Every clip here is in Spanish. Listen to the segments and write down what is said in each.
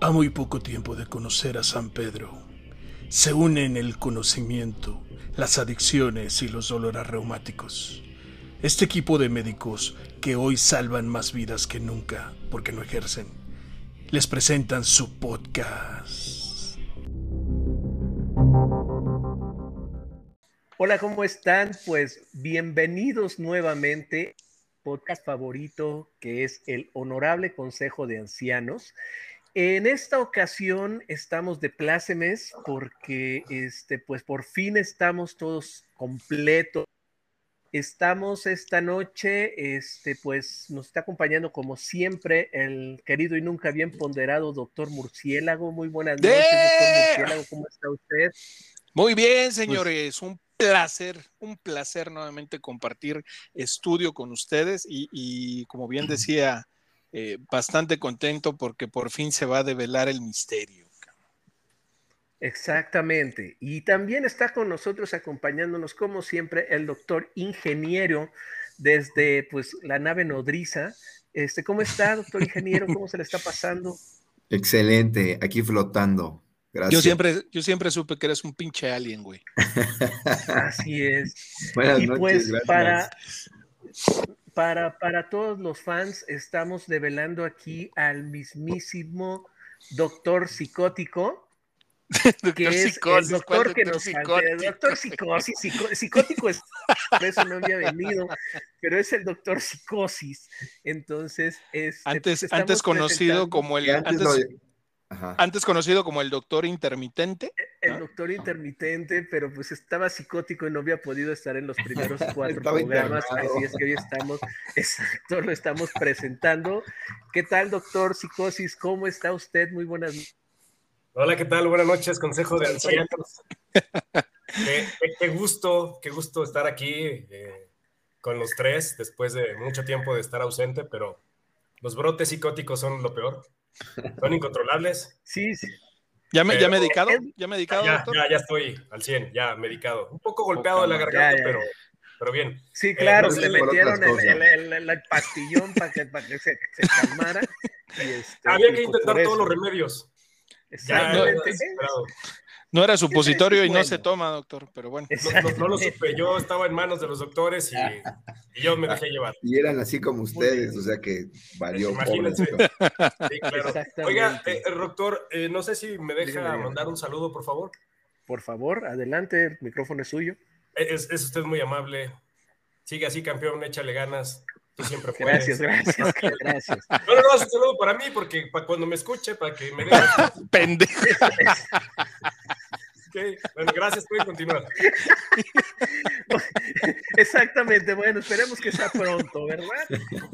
A muy poco tiempo de conocer a San Pedro, se unen el conocimiento, las adicciones y los dolores reumáticos. Este equipo de médicos que hoy salvan más vidas que nunca porque no ejercen, les presentan su podcast. Hola, ¿cómo están? Pues bienvenidos nuevamente podcast favorito que es el Honorable Consejo de Ancianos. En esta ocasión estamos de plácemes porque este pues por fin estamos todos completos. Estamos esta noche, este pues nos está acompañando como siempre el querido y nunca bien ponderado doctor Murciélago. Muy buenas noches, doctor Murciélago, ¿cómo está usted? Muy bien, señores, un placer, un placer nuevamente compartir estudio con ustedes y, como bien decía, eh, bastante contento porque por fin se va a develar el misterio. Exactamente. Y también está con nosotros acompañándonos, como siempre, el doctor ingeniero desde pues la nave nodriza. Este, ¿Cómo está, doctor ingeniero? ¿Cómo se le está pasando? Excelente, aquí flotando. Yo siempre, yo siempre supe que eres un pinche alien, güey. Así es. y pues para, para, para todos los fans, estamos develando aquí al mismísimo doctor psicótico. que es el doctor que nos el doctor psicosis, psicótico es, por eso no había venido, pero es el doctor psicosis. Entonces, es este, antes, pues, antes conocido como el antes, antes conocido como el doctor intermitente. El doctor intermitente, pero pues estaba psicótico y no había podido estar en los primeros cuatro programas, así es que hoy estamos, exacto, lo estamos presentando. ¿Qué tal, doctor Psicosis? ¿Cómo está usted? Muy buenas noches. Hola, ¿qué tal? Buenas noches, Consejo de Ancianos. qué, gusto, qué gusto estar aquí eh, con los tres después de mucho tiempo de estar ausente, pero los brotes psicóticos son lo peor. Son incontrolables. Sí, sí. ¿Ya, me, ¿Ya medicado? ¿Ya medicado, ya, Ya, ya estoy al 100, ya medicado. Un poco golpeado de la garganta, pero, pero bien. Sí, claro, le metieron el, pastillón para que, para que se, calmara. Este, Había que intentar todos los remedios. Exactamente. No era supositorio y no se toma, doctor, pero bueno. No, lo supe, yo estaba en manos de los doctores y, yo me dejé llevar. Y eran así como ustedes, o sea que valió. Imagínense. Sí, claro. Oiga, eh, doctor, eh, no sé si me deja mandar un saludo, por favor. Por favor, adelante, el micrófono es suyo. Es, es usted muy amable. Sigue así, campeón, échale ganas. Tú siempre puedes. Gracias, gracias, gracias. No, no, no, un saludo para mí, porque para cuando me escuche, para que me dé. Pendejo. Bueno, gracias, pueden continuar. Exactamente, bueno, esperemos que sea pronto, ¿verdad?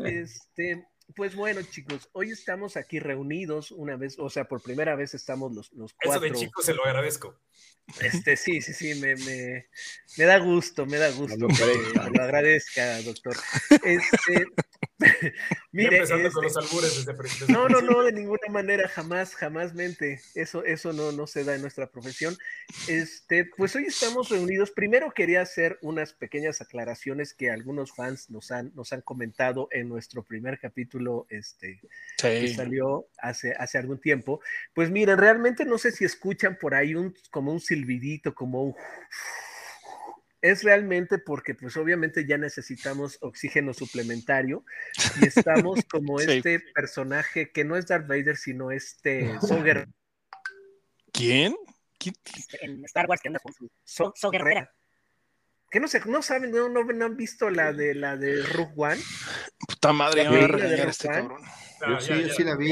Este, pues bueno, chicos, hoy estamos aquí reunidos una vez, o sea, por primera vez estamos los, los cuatro. Eso de chicos se lo agradezco. Este, sí, sí, sí, me, me, me da gusto, me da gusto que lo agradezca, doctor. Este, mire, empezando con los este, albures desde, No, no, no, de ninguna manera, jamás, jamás mente. Eso, eso no, no se da en nuestra profesión. Este, pues hoy estamos reunidos. Primero quería hacer unas pequeñas aclaraciones que algunos fans nos han, nos han comentado en nuestro primer capítulo, este, que salió hace, hace algún tiempo. Pues miren, realmente no sé si escuchan por ahí un, como un silbidito, como un es realmente porque pues obviamente ya necesitamos oxígeno suplementario y estamos como este personaje que no es Darth Vader, sino este Guerrera. ¿Quién? En Star Wars que anda con su so, Guerrera. Que no sé, no saben, no, no, han visto la de la de Rogue One. Puta madre, me a este cabrón. Ah, sí, sí la vi.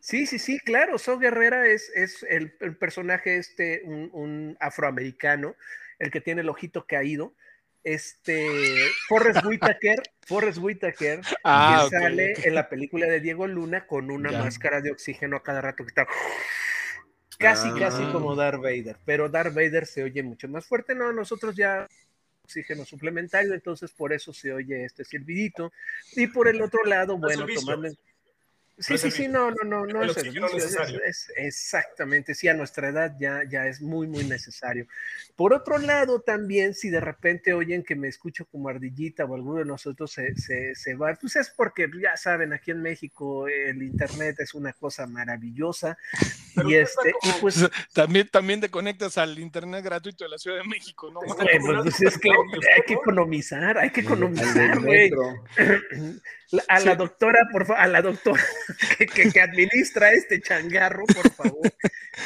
Sí, sí, sí, claro. So Guerrera es, es el, personaje este, un, un afroamericano el que tiene el ojito caído. Este, Forrest Whitaker, Forrest Whitaker, ah, que sale en la película de Diego Luna con una máscara de oxígeno a cada rato que está casi, ah. casi como Darth Vader, pero Darth Vader se oye mucho más fuerte, no, nosotros ya oxígeno suplementario, entonces por eso se oye este silbidito. Y por el otro lado, bueno, tomando Sí, sí, sí, no, no, no, no es, es, exactamente, sí, a nuestra edad ya, ya es muy, muy necesario. Por otro lado, también, si de repente oyen que me escucho como ardillita o alguno de nosotros se, se, se va, pues es porque ya saben, aquí en México el Internet es una cosa maravillosa. y este, pues, también, también te conectas al Internet gratuito de la Ciudad de México, ¿no? pues es que hay que economizar, hay que economizar, güey. A la doctora, por favor, a la doctora que, administra este changarro, por favor,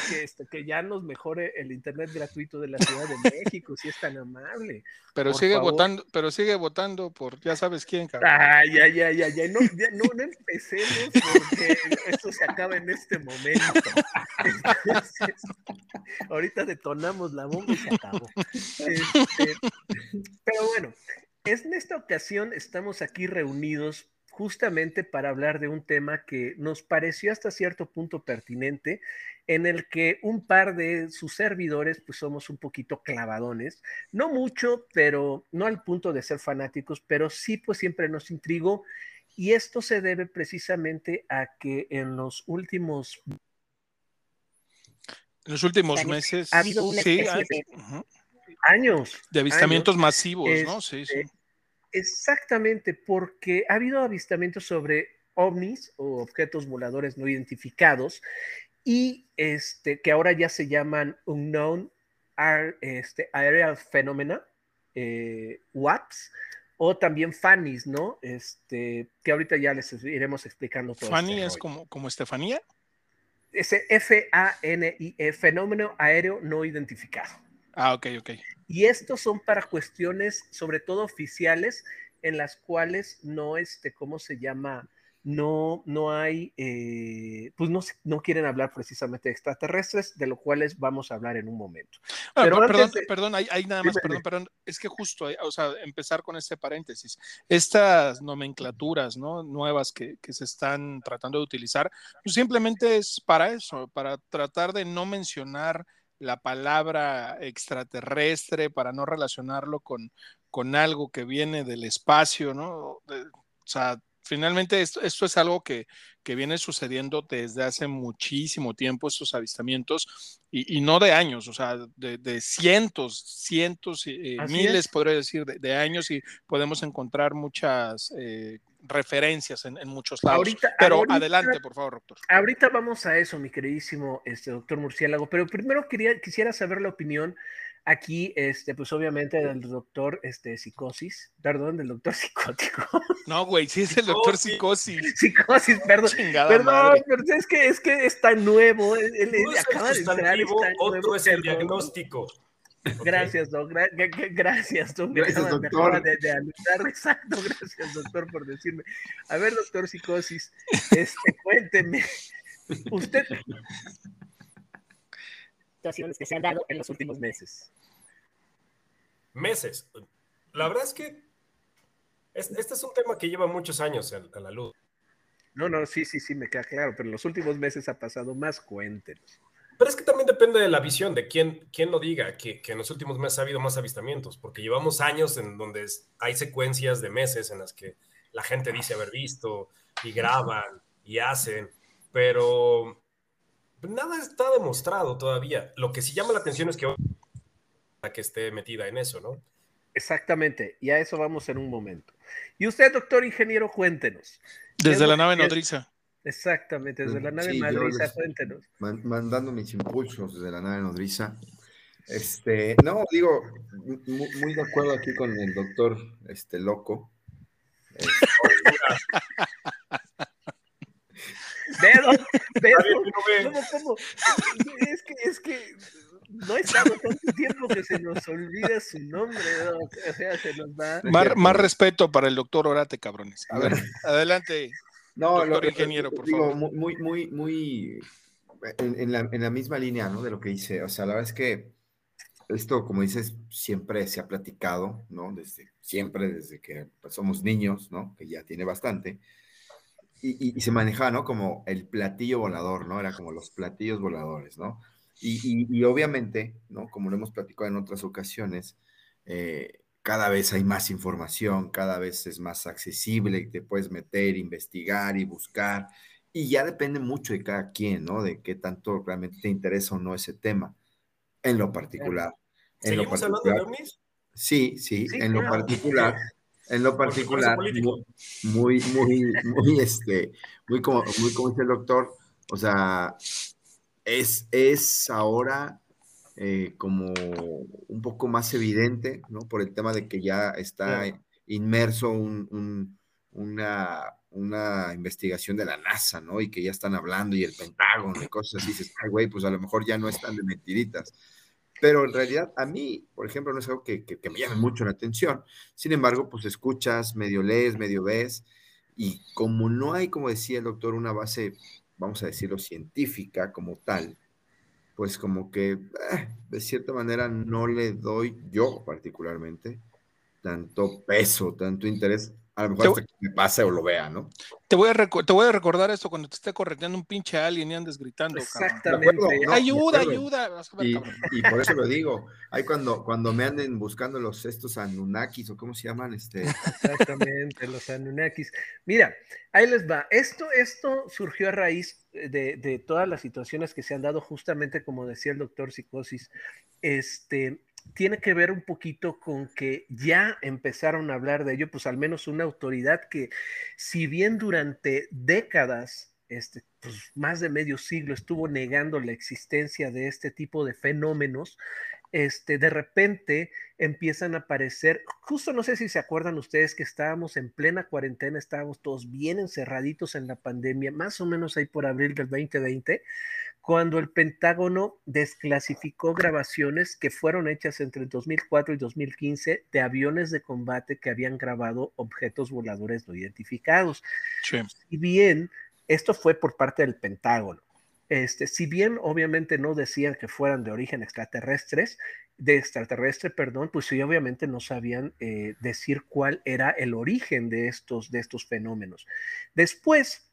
que, este, que ya nos mejore el internet gratuito de la Ciudad de México, si es tan amable. Pero sigue votando, pero sigue votando por ya sabes quién, cabrón. Ay, ya, ya, ya, ya. No, no, empecemos porque esto se acaba en este momento. ahorita detonamos la bomba y se acabó. Este, pero bueno, en esta ocasión estamos aquí reunidos justamente para hablar de un tema que nos pareció hasta cierto punto pertinente, en el que un par de sus servidores, pues somos un poquito clavadones, no mucho, pero no al punto de ser fanáticos, pero sí, pues siempre nos intrigó. Y esto se debe precisamente a que en los últimos... En los últimos meses... Ha habido sí, años. De avistamientos masivos, ¿no? Sí, sí este, Exactamente, porque ha habido avistamientos sobre ovnis o objetos voladores no identificados y este, que ahora ya se llaman Unknown este, Aerial Phenomena, eh, WAPS, o también FANIs, ¿no? Este, que ahorita ya les iremos explicando todo. ¿FANI es como, como Estefanía? Ese F-A-N-I-E, fenómeno aéreo no identificado. Ah, ok, ok. Y estos son para cuestiones, sobre todo oficiales, en las cuales no, este, ¿cómo se llama? No, no hay, eh, pues no, no quieren hablar precisamente de extraterrestres, de lo cuales vamos a hablar en un momento. Pero perdón, perdón, hay, nada más, perdón, perdón, es que justo, o sea, empezar con este paréntesis, estas nomenclaturas, ¿no? Nuevas que, que se están tratando de utilizar, pues simplemente es para eso, para tratar de no mencionar la palabra extraterrestre para no relacionarlo con, con algo que viene del espacio, ¿no? o sea, finalmente esto, es algo que, viene sucediendo desde hace muchísimo tiempo, estos avistamientos, y, no de años, o sea, de, cientos, cientos, eh, miles, podría decir, de, años, y podemos encontrar muchas eh, referencias en, muchos lados. pero adelante, por favor, doctor. Ahorita vamos a eso, mi queridísimo este, doctor Murciélago, pero primero quería, quisiera saber la opinión aquí, este, pues obviamente del doctor este, psicosis, perdón, del doctor psicótico. No, güey, sí es el doctor psicosis. Psicosis, perdón. perdón, pero es que es que está nuevo. Él, acaba de entrar. otro es el diagnóstico. Gracias, doctor. Gracias, doctor. De, Exacto, gracias, doctor, por decirme. A ver, doctor Psicosis, este, cuénteme. Usted. Situaciones que se han dado en los últimos meses. Meses. La verdad es que este, es un tema que lleva muchos años a la luz. No, no, sí, sí, sí, me queda claro, pero en los últimos meses ha pasado más, cuéntenos. Pero es que también depende de la visión, de quién, quién lo diga, que, en los últimos meses ha habido más avistamientos, porque llevamos años en donde hay secuencias de meses en las que la gente dice haber visto y graban y hacen, pero nada está demostrado todavía. Lo que sí llama la atención es que que esté metida en eso, ¿no? Exactamente, y a eso vamos en un momento. Y usted, doctor ingeniero, cuéntenos. Desde la nave nodriza. Exactamente, desde la nave nodriza, cuéntenos. mandando mis impulsos desde la nave nodriza. Este, no, digo, muy, de acuerdo aquí con el doctor este, loco. ¿Cómo, cómo? Es que, es que no ha estado tanto tiempo que se nos olvida su nombre, o sea, se nos va. Más, respeto para el doctor Orate, cabrones. A ver, adelante. No, doctor ingeniero, por favor. Muy, muy, muy en, la, en, la, misma línea, ¿no? De lo que dice. O sea, la verdad es que esto, como dices, siempre se ha platicado, ¿no? Desde siempre, desde que pues, somos niños, ¿no? Que ya tiene bastante. Y, y, se manejaba, ¿no? Como el platillo volador, ¿no? Era como los platillos voladores, ¿no? Y, y obviamente, ¿no? Como lo hemos platicado en otras ocasiones, eh, cada vez hay más información, cada vez es más accesible, te puedes meter, investigar y buscar. y ya depende mucho de cada quien, ¿no? De qué tanto realmente te interesa o no ese tema, en lo particular. En lo ¿Seguimos hablando de ovnis? Sí, sí, Sí, en lo particular, en lo particular, político. muy, muy, muy, este, muy como, muy como dice el doctor, o sea, es, es ahora eh, como un poco más evidente, ¿no? Por el tema de que ya está inmerso un- un- una, una investigación de la NASA, ¿no? Y que ya están hablando y el Pentágono y cosas así, dices, ay, güey, pues a lo mejor ya no están de mentiritas. Pero en realidad a mí, por ejemplo, no es algo que, que- que me llame mucho la atención. Sin embargo, pues escuchas, medio lees, medio ves, y como no hay, como decía el doctor, una base, vamos a decirlo, científica como tal, pues como que eh, de cierta manera no le doy yo particularmente tanto peso, tanto interés, a lo mejor Te- hasta que me pase o lo vea, ¿no? Te voy, a te voy a recordar esto cuando te esté correteando un pinche alien y andes gritando. Exactamente. De acuerdo, no, ayuda, ayuda. Y, y por eso lo digo, hay cuando, cuando me anden buscando los estos Anunnakis o cómo se llaman, este, Exactamente, los Anunnakis. Mira, ahí les va. Esto, esto surgió a raíz de, de todas las situaciones que se han dado, justamente como decía el doctor Psicosis. Este tiene que ver un poquito con que ya empezaron a hablar de ello, pues al menos una autoridad que, si bien durante décadas, este, pues más de medio siglo, estuvo negando la existencia de este tipo de fenómenos, este, de repente empiezan a aparecer, justo no sé si se acuerdan ustedes que estábamos en plena cuarentena, estábamos todos bien encerraditos en la pandemia, más o menos ahí por abril del 2020, cuando el Pentágono desclasificó grabaciones que fueron hechas entre el 2004 y 2015 de aviones de combate que habían grabado objetos voladores no identificados. Sí. Si bien esto fue por parte del Pentágono, este, si bien obviamente no decían que fueran de origen extraterrestres, de extraterrestre, perdón, pues sí, obviamente no sabían eh, decir cuál era el origen de estos, de estos fenómenos. Después,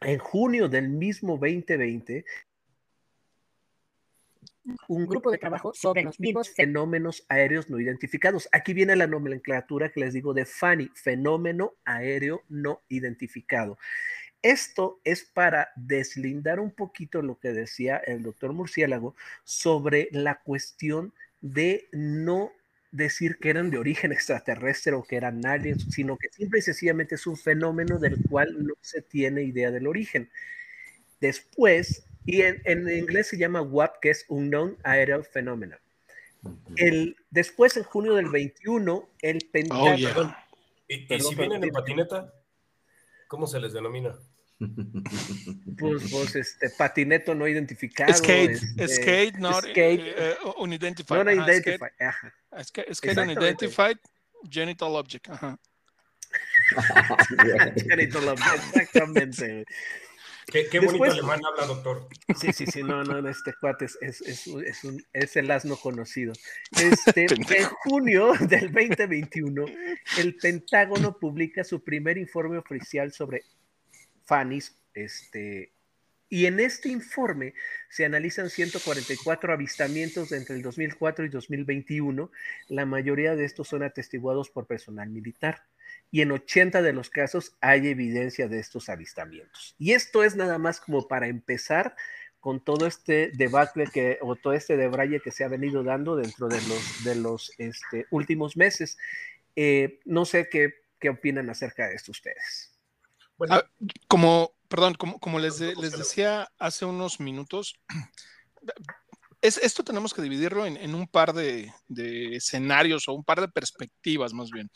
en junio del mismo 2020, un grupo de trabajo sobre los vivos fenómenos aéreos no identificados. Aquí viene la nomenclatura que les digo de FANI, fenómeno aéreo no identificado. Esto es para deslindar un poquito lo que decía el doctor Murciélago sobre la cuestión de no decir que eran de origen extraterrestre o que eran aliens, sino que simple y sencillamente es un fenómeno del cual no se tiene idea del origen. Después, y en, en inglés se llama WAP, que es Unknown Aerial Phenomenon. El, después, en junio del 21, el Pentágono... Oh, yeah. ¿Y, y si vienen en patineta? ¿Cómo se les denomina? Pues, pues, este, patineto no identificado. Skate, este, skate, not skate, eh, unidentified. non Ajá, skate- identified. Ajá. Skate, skate unidentified genital object. Ajá. Chanito Love, Exactamente. ¿Qué, qué bonito Después- alemán habla, doctor? Sí, sí, sí, no, no, no, este cuate es, es, es, un- es, un- es el asno conocido. Este, en junio del 2021, el Pentágono publica su primer informe oficial sobre FANIS, este, y en este informe se analizan 144 avistamientos entre el 2004 y 2021. La mayoría de estos son atestiguados por personal militar. Y en 80 de los casos hay evidencia de estos avistamientos. Y esto es nada más como para empezar con todo este debacle que, o todo este debraye que se ha venido dando dentro de los, de los este, últimos meses. Eh, no sé qué, qué opinan acerca de esto ustedes. Bueno, Ah, como, perdón, como, como les, de- les decía hace unos minutos, es, esto tenemos que dividirlo en, en un par de, de escenarios o un par de perspectivas más bien.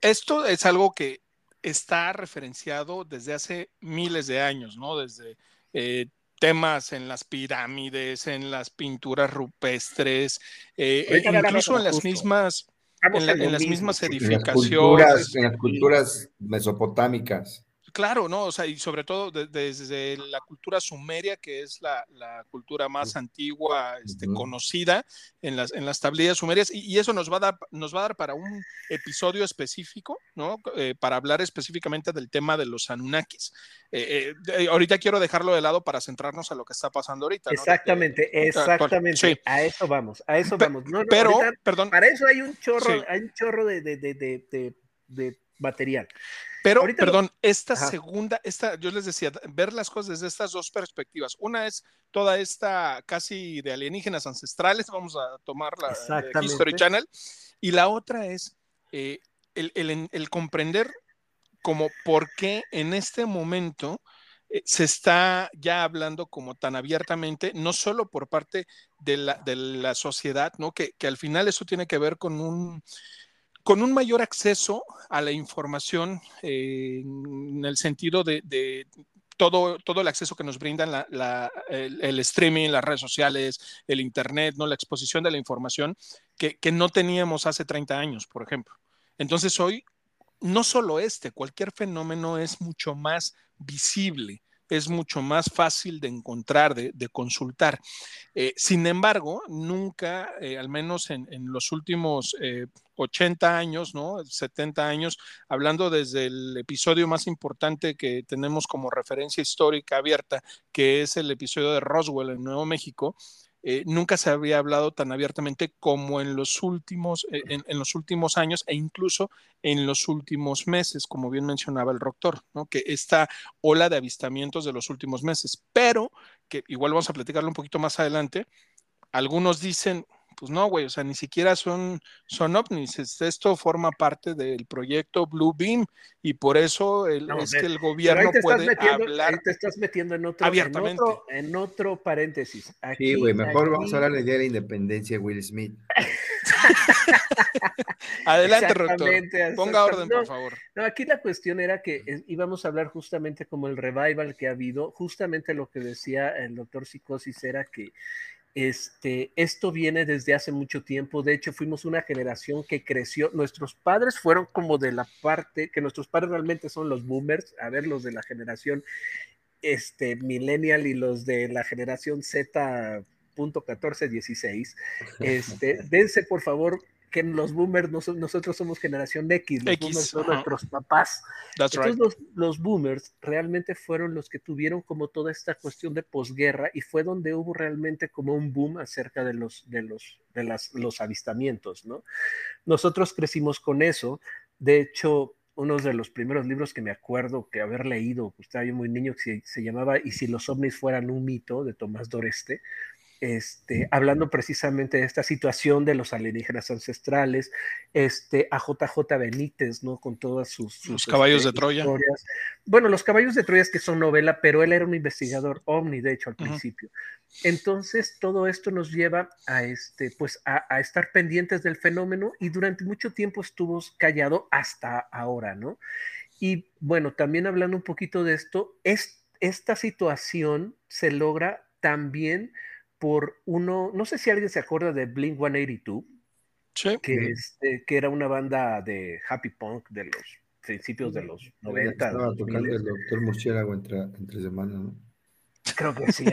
Esto es algo que está referenciado desde hace miles de años, ¿no? Desde eh, temas en las pirámides, en las pinturas rupestres, eh, e incluso en las justo. mismas, en, la- en las mismas En las edificaciones. culturas, en las culturas mesopotámicas. Claro, ¿no? O sea, y sobre todo de- desde la cultura sumeria, que es la, la cultura más antigua este, conocida en las, en las tablillas sumerias, y, y eso nos va, a dar, nos va a dar para un episodio específico, ¿no? Eh, para hablar específicamente del tema de los Anunnakis. Eh, eh, ahorita quiero dejarlo de lado para centrarnos a lo que está pasando ahorita. ¿no? Exactamente, exactamente. Sí. A eso vamos, a eso Pe- vamos. No, no, Pero, ahorita perdón, para eso hay un chorro, Sí. hay un chorro de, de- de material. Pero, perdón, esta segunda, esta, yo les decía, ver las cosas desde estas dos perspectivas. Una es toda esta casi de alienígenas ancestrales, vamos a tomar la de History Channel, y la otra es eh, el, el, comprender como por qué en este momento eh, se está ya hablando como tan abiertamente, no solo por parte de la, de la sociedad, ¿no? Que, que, al final eso tiene que ver con un, con un mayor acceso a la información eh, en el sentido de, de todo, todo, el acceso que nos brindan el, streaming, las redes sociales, el Internet, ¿no? la exposición de la información que, no teníamos hace 30 años, por ejemplo. Entonces hoy, no solo este, cualquier fenómeno es mucho más visible es mucho más fácil de encontrar, de, consultar. Eh, sin embargo, nunca, eh, al menos en, los últimos 80 eh, años, ¿no? 70 años, hablando desde el episodio más importante que tenemos como referencia histórica abierta, que es el episodio de Roswell en Nuevo México, eh, nunca se había hablado tan abiertamente como en los últimos, eh, en, los últimos años e incluso en los últimos meses, como bien mencionaba el doctor, ¿no? que esta ola de avistamientos de los últimos meses, pero que igual vamos a platicarlo un poquito más adelante, algunos dicen, pues no, güey, o sea, ni siquiera son, son ovnis. Esto forma parte del proyecto Blue Beam y por eso es que el gobierno puede hablar. Ahí te estás metiendo en otro, abiertamente. En otro, paréntesis. sí, güey, mejor vamos a hablar de la Independencia Will Smith. Adelante, doctor. Ponga orden, por favor. No, aquí la cuestión era que íbamos a hablar justamente como el revival que ha habido, justamente lo que decía el doctor Psicosis era que este, esto viene desde hace mucho tiempo. De hecho, fuimos una generación que creció. Nuestros padres fueron como de la parte, que nuestros padres realmente son los boomers, a ver, los de la generación este, millennial y los de la generación Z. Punto 14, 16. Este, dense por favor que los boomers, nosotros somos generación X, los boomers son nuestros papás. Entonces los, boomers realmente fueron los que tuvieron como toda esta cuestión de posguerra y fue donde hubo realmente como un boom acerca de los, de los, de las, los avistamientos, ¿no? Nosotros crecimos con eso. De hecho, uno de los primeros libros que me acuerdo que haber leído, pues, estaba yo muy niño, que se, llamaba Y si los ovnis fueran un mito, de Tomás Doreste, este, hablando precisamente de esta situación de los alienígenas ancestrales, este, a JJ Benítez, ¿no? Con todas sus... los caballos de este, Troya. Bueno, los caballos de Troya es que son novela, pero él era un investigador ovni, de hecho, al principio. Entonces, todo esto nos lleva a, este, pues, a, estar pendientes del fenómeno y durante mucho tiempo estuvo callado hasta ahora, ¿no? Y bueno, también hablando un poquito de esto, es, esta situación se logra también por uno, no sé si alguien se acuerda de Blink 182, que, este, que era una banda de happy punk de los principios de los 90. Estaba tocando el doctor Murciélago entre, entre semana, ¿no? Creo que sí.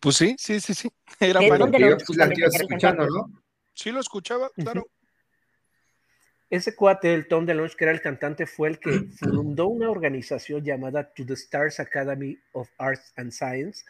pues sí, sí, sí, sí. Era bueno. escuchando, ¿no? Sí, lo escuchaba, claro. Ese cuate, el Tom DeLonge, que era el cantante, fue el que fundó una organización llamada To the Stars Academy of Arts and Science,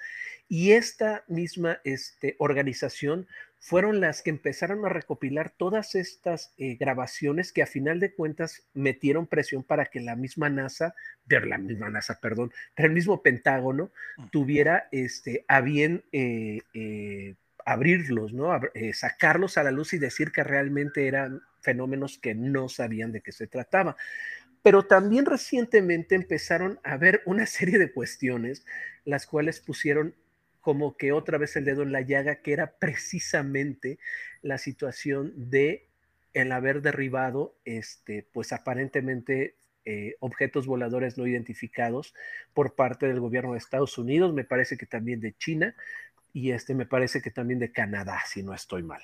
y esta misma este, organización fueron las que empezaron a recopilar todas estas eh, grabaciones que a final de cuentas metieron presión para que la misma NASA, de la misma NASA, perdón, el mismo Pentágono tuviera este, a bien eh, eh, abrirlos, ¿no? sacarlos a la luz y decir que realmente eran fenómenos que no sabían de qué se trataba. Pero también recientemente empezaron a ver una serie de cuestiones, las cuales pusieron como que otra vez el dedo en la llaga, que era precisamente la situación de el haber derribado, este, pues aparentemente eh, objetos voladores no identificados por parte del gobierno de Estados Unidos, me parece que también de China y este me parece que también de Canadá, si no estoy mal.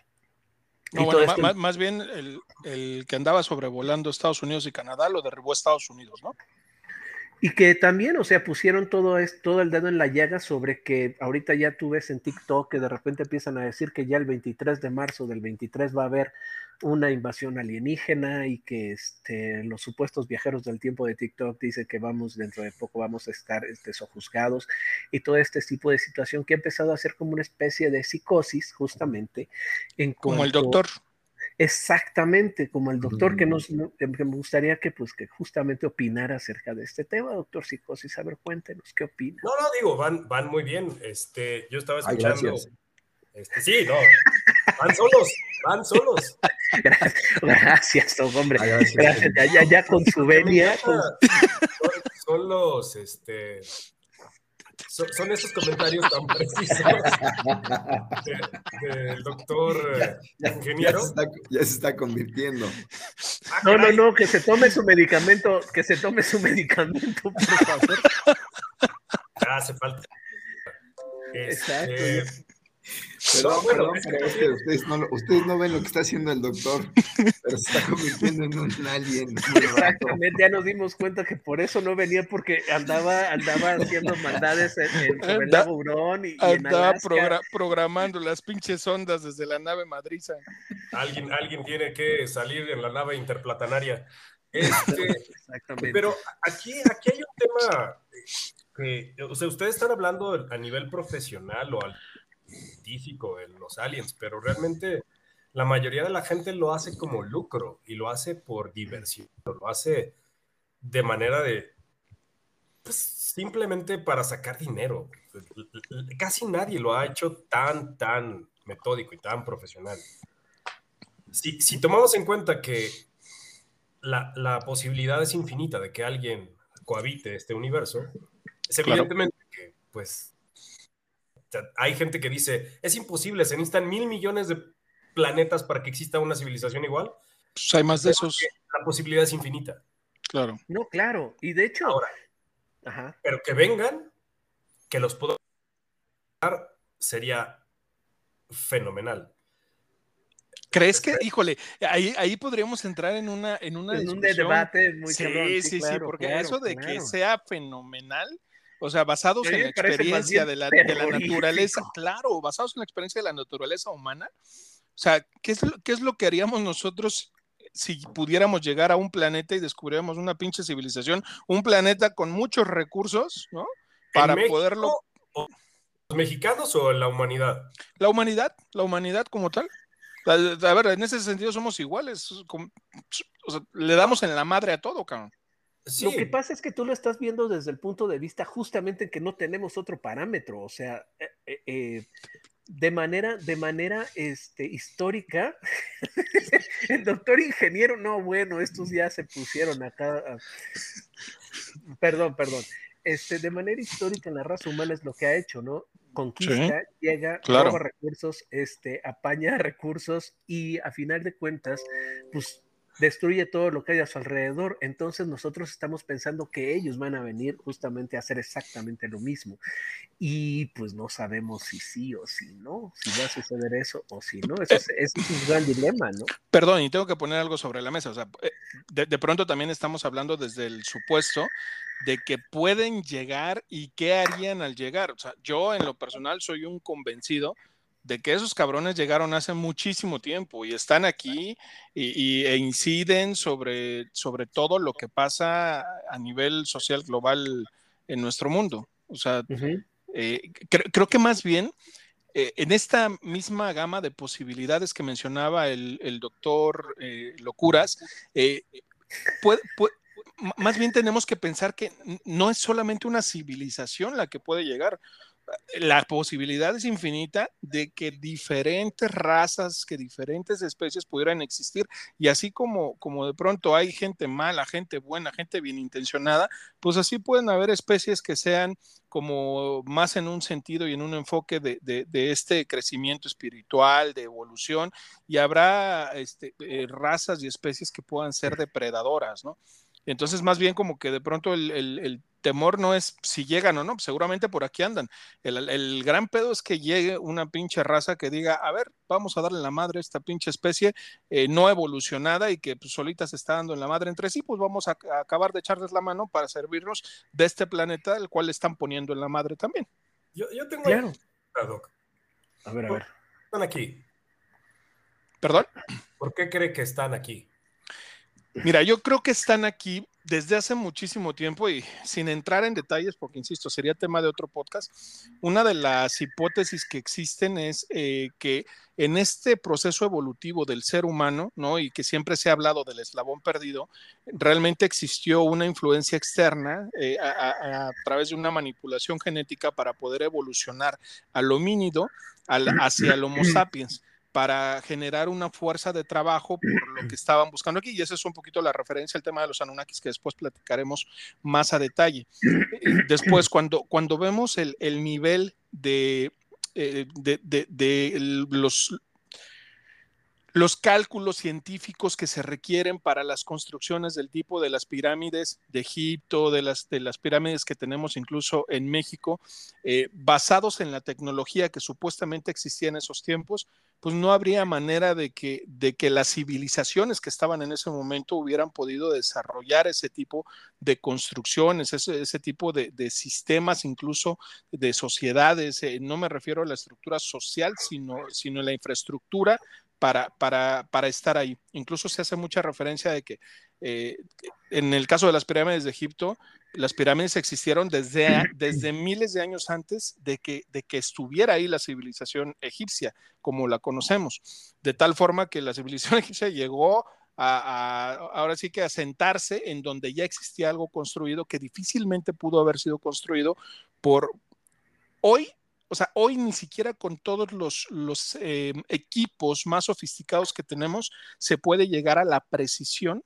más, bien el, el, que andaba sobrevolando Estados Unidos y Canadá lo derribó Estados Unidos, ¿no? Y que también, o sea, pusieron todo, es, todo el dedo en la llaga sobre que ahorita ya tú ves en TikTok que de repente empiezan a decir que ya el 23 de marzo del 23 va a haber una invasión alienígena y que este, los supuestos viajeros del tiempo de TikTok dicen que vamos, dentro de poco vamos a estar este, sojuzgados y todo este tipo de situación que ha empezado a ser como una especie de psicosis justamente. En como el doctor Exactamente, como el doctor que nos que me gustaría que pues que justamente opinara acerca de este tema, doctor Psicosis. A ver, cuéntenos qué opina. No, no, digo, van, van muy bien. Este, yo estaba escuchando. este, sí, no. Van solos, van solos. Gracias, gracias, don hombre. Ay, gracias. Gracias, ya, ya, ya con su venia, con- Son, son los, este, son, son esos comentarios tan precisos de- del doctor eh, Ya, ya ingeniero. se está, ya se está convirtiendo. Ah, No, no, no, que se tome su medicamento, que se tome su medicamento, por favor. ya hace falta. Exacto, Este, Perdón, No, bueno, perdón, es que- pero es que ustedes no, lo- ustedes no ven lo que está haciendo el doctor, pero se está convirtiendo en un alien. Exactamente, ya nos dimos cuenta que por eso no venía, porque andaba, andaba haciendo maldades en, en sobre el Anda- y, y en Andaba progra- programando las pinches ondas desde la nave madriza. alguien, alguien tiene que salir en la nave interplatanaria. Este, Exactamente. Pero aquí, aquí hay un tema que, o sea, ustedes están hablando a nivel profesional o al científico en los aliens, pero realmente la mayoría de la gente lo hace como lucro y lo hace por diversión, lo hace de manera de, pues simplemente para sacar dinero. Casi nadie lo ha hecho tan, tan metódico y tan profesional. Si, si tomamos en cuenta que la, la posibilidad es infinita de que alguien cohabite este universo, es Claro. evidentemente que, pues, sea, hay gente que dice, es imposible, se necesitan mil millones de planetas para que exista una civilización igual. Pues hay más de esos, La posibilidad es infinita. claro. No, claro, y de hecho, Ahora, ajá, pero que vengan, que los puedo dar, sería fenomenal. ¿Crees que, híjole, ahí, ahí podríamos entrar en una, en una en un debate muy sí, cabrón, sí, sí, claro, porque claro, eso de que sea fenomenal, o sea, basados en la experiencia de la, de la naturaleza, claro, basados en la experiencia de la naturaleza humana, o sea, ¿qué es lo, qué es lo que haríamos nosotros si pudiéramos llegar a un planeta y descubriéramos una pinche civilización, un planeta con muchos recursos, ¿no? Para ¿En México poderlo, ¿Los mexicanos o la humanidad? la humanidad, la humanidad como tal. A, a ver, en ese sentido somos iguales, como- o sea, le damos en la madre a todo, cabrón. Sí, Lo que pasa es que tú lo estás viendo desde el punto de vista justamente en que no tenemos otro parámetro, o sea, eh, eh, eh, de manera, de manera este, histórica, el doctor ingeniero, no, bueno, estos ya se pusieron acá, a- perdón, perdón, este, de manera histórica la raza humana es lo que ha hecho, ¿no? Conquista, llega, claro. roba recursos, este, apaña recursos y a final de cuentas, pues destruye todo lo que hay a su alrededor. Entonces nosotros estamos pensando que ellos van a venir justamente a hacer exactamente lo mismo. Y pues no sabemos si sí o si no, si va a suceder eso o si no. Ese es, ese es un gran dilema, ¿no? Perdón, y tengo que poner algo sobre la mesa. O sea, eh, de, de pronto también estamos hablando desde el supuesto de que pueden llegar y qué harían al llegar. O sea, yo en lo personal soy un convencido de que esos cabrones llegaron hace muchísimo tiempo y están aquí y, y- e inciden sobre, sobre todo lo que pasa a nivel social global en nuestro mundo. O sea, eh, cre- creo que más bien eh, en esta misma gama de posibilidades que mencionaba el, el doctor eh, Locuras, puede- puede- m- más bien tenemos que pensar que no es solamente una civilización la que puede llegar. La posibilidad es infinita de que diferentes razas, que diferentes especies pudieran existir. Y así como, como de pronto hay gente mala, gente buena, gente bien intencionada, pues así pueden haber especies que sean como más en un sentido y en un enfoque de, de- de este crecimiento espiritual, de evolución, y habrá este, eh, razas y especies que puedan ser depredadoras, ¿no? Entonces, más bien como que de pronto el, el- el temor no es si llegan o no, seguramente por aquí andan. El, el gran pedo es que llegue una pinche raza que diga, a ver, vamos a darle la madre a esta pinche especie eh, no evolucionada y que pues, solita se está dando en la madre entre sí, pues vamos a, a acabar de echarles la mano para servirnos de este planeta, el cual le están poniendo en la madre también. yo, yo tengo Claro. Doc. A ver, a ver. Están aquí. ¿Perdón? ¿Por qué cree que están aquí? Mira, yo creo que están aquí desde hace muchísimo tiempo y sin entrar en detalles, porque insisto, sería tema de otro podcast, una de las hipótesis que existen es eh, que en este proceso evolutivo del ser humano, ¿no? Y que siempre se ha hablado del eslabón perdido, realmente existió una influencia externa eh, a, través de una manipulación genética para poder evolucionar al homínido hacia el Homo sapiens para generar una fuerza de trabajo por lo que estaban buscando aquí. Y esa es un poquito la referencia al tema de los Anunnakis que después platicaremos más a detalle. Eh, después, cuando, cuando vemos el, el nivel de, eh, de, de, de los los cálculos científicos que se requieren para las construcciones del tipo de las pirámides de Egipto, de las, de las pirámides que tenemos incluso en México, eh, basados en la tecnología que supuestamente existía en esos tiempos, pues no habría manera de que, de que las civilizaciones que estaban en ese momento hubieran podido desarrollar ese tipo de construcciones, ese, ese tipo de, de, sistemas, incluso de sociedades. Eh, no me refiero a la estructura social, sino, sino a la infraestructura para, para, para estar ahí. Incluso se hace mucha referencia de que eh, en el caso de las pirámides de Egipto, las pirámides existieron desde, desde miles de años antes de que, de que estuviera ahí la civilización egipcia, como la conocemos, de tal forma que la civilización egipcia llegó a, a, ahora sí que a sentarse en donde ya existía algo construido que difícilmente pudo haber sido construido por hoy o sea, hoy ni siquiera con todos los, los eh, equipos más sofisticados que tenemos se puede llegar a la precisión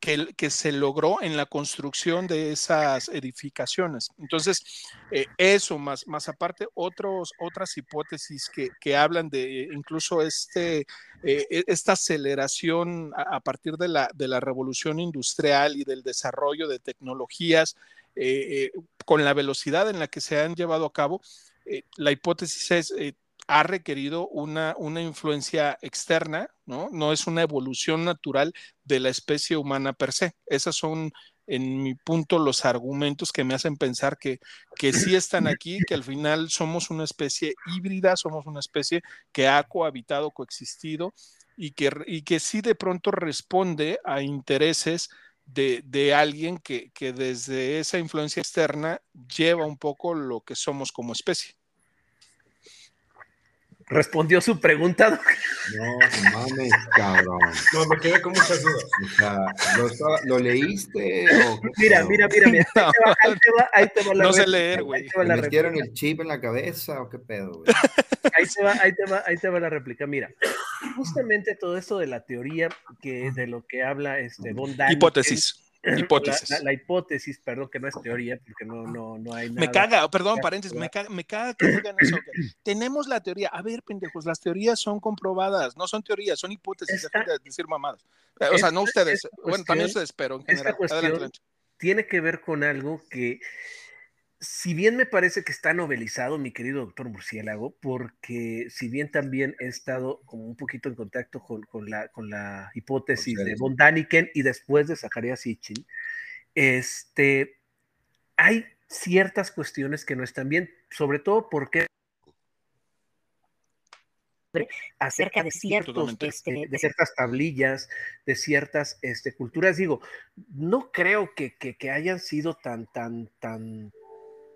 que, se logró en la construcción de esas edificaciones. Entonces, eh, eso más, más aparte, otros, otras hipótesis que, que hablan de incluso este, eh, e, esta aceleración a, partir de la, de la revolución industrial y del desarrollo de tecnologías eh, con la velocidad en la que se han llevado a cabo, eh, la hipótesis es, eh, ha requerido una, una influencia externa, ¿no? No es una evolución natural de la especie humana per se. Esos son, en mi punto, los argumentos que me hacen pensar que, que sí están aquí, que al final somos una especie híbrida, somos una especie que ha cohabitado, coexistido y que, y que sí de pronto responde a intereses de, de alguien que, que, desde esa influencia externa lleva un poco lo que somos como especie. ¿Respondió su pregunta? No, mames, cabrón. No, me quedé con muchas dudas. O sea, ¿lo, ¿lo leíste? O mira, mira, mira, mira. Ahí te va, ahí te va, ahí te va la No sé leer, güey. ¿Me metieron el chip en la cabeza o qué pedo, güey? Ahí te va, ahí te va, ahí te va la réplica. Mira, justamente todo esto de la teoría que de lo que habla este Von Daniken, Hipótesis. Hipótesis. La, la, la, hipótesis, perdón, que no es teoría, porque no, no, no hay nada. Me caga, perdón, paréntesis, me caga, me caga que digan eso. Que tenemos la teoría. A ver, pendejos, las teorías son comprobadas, no son teorías, son hipótesis, esta, de decir mamadas. O sea, no ustedes, bueno, cuestión, también ustedes, pero en general. Adelante, adelante. Tiene que ver con algo que si bien me parece que está novelizado, mi querido doctor Murciélago, porque si bien también he estado como un poquito en contacto con, con, la, con la, hipótesis de von Daniken y después de Zacarías Sitchin, este, hay ciertas cuestiones que no están bien, sobre todo porque acerca de ciertos este, de ciertas tablillas, de ciertas este, culturas. Digo, no creo que, que, que hayan sido tan, tan, tan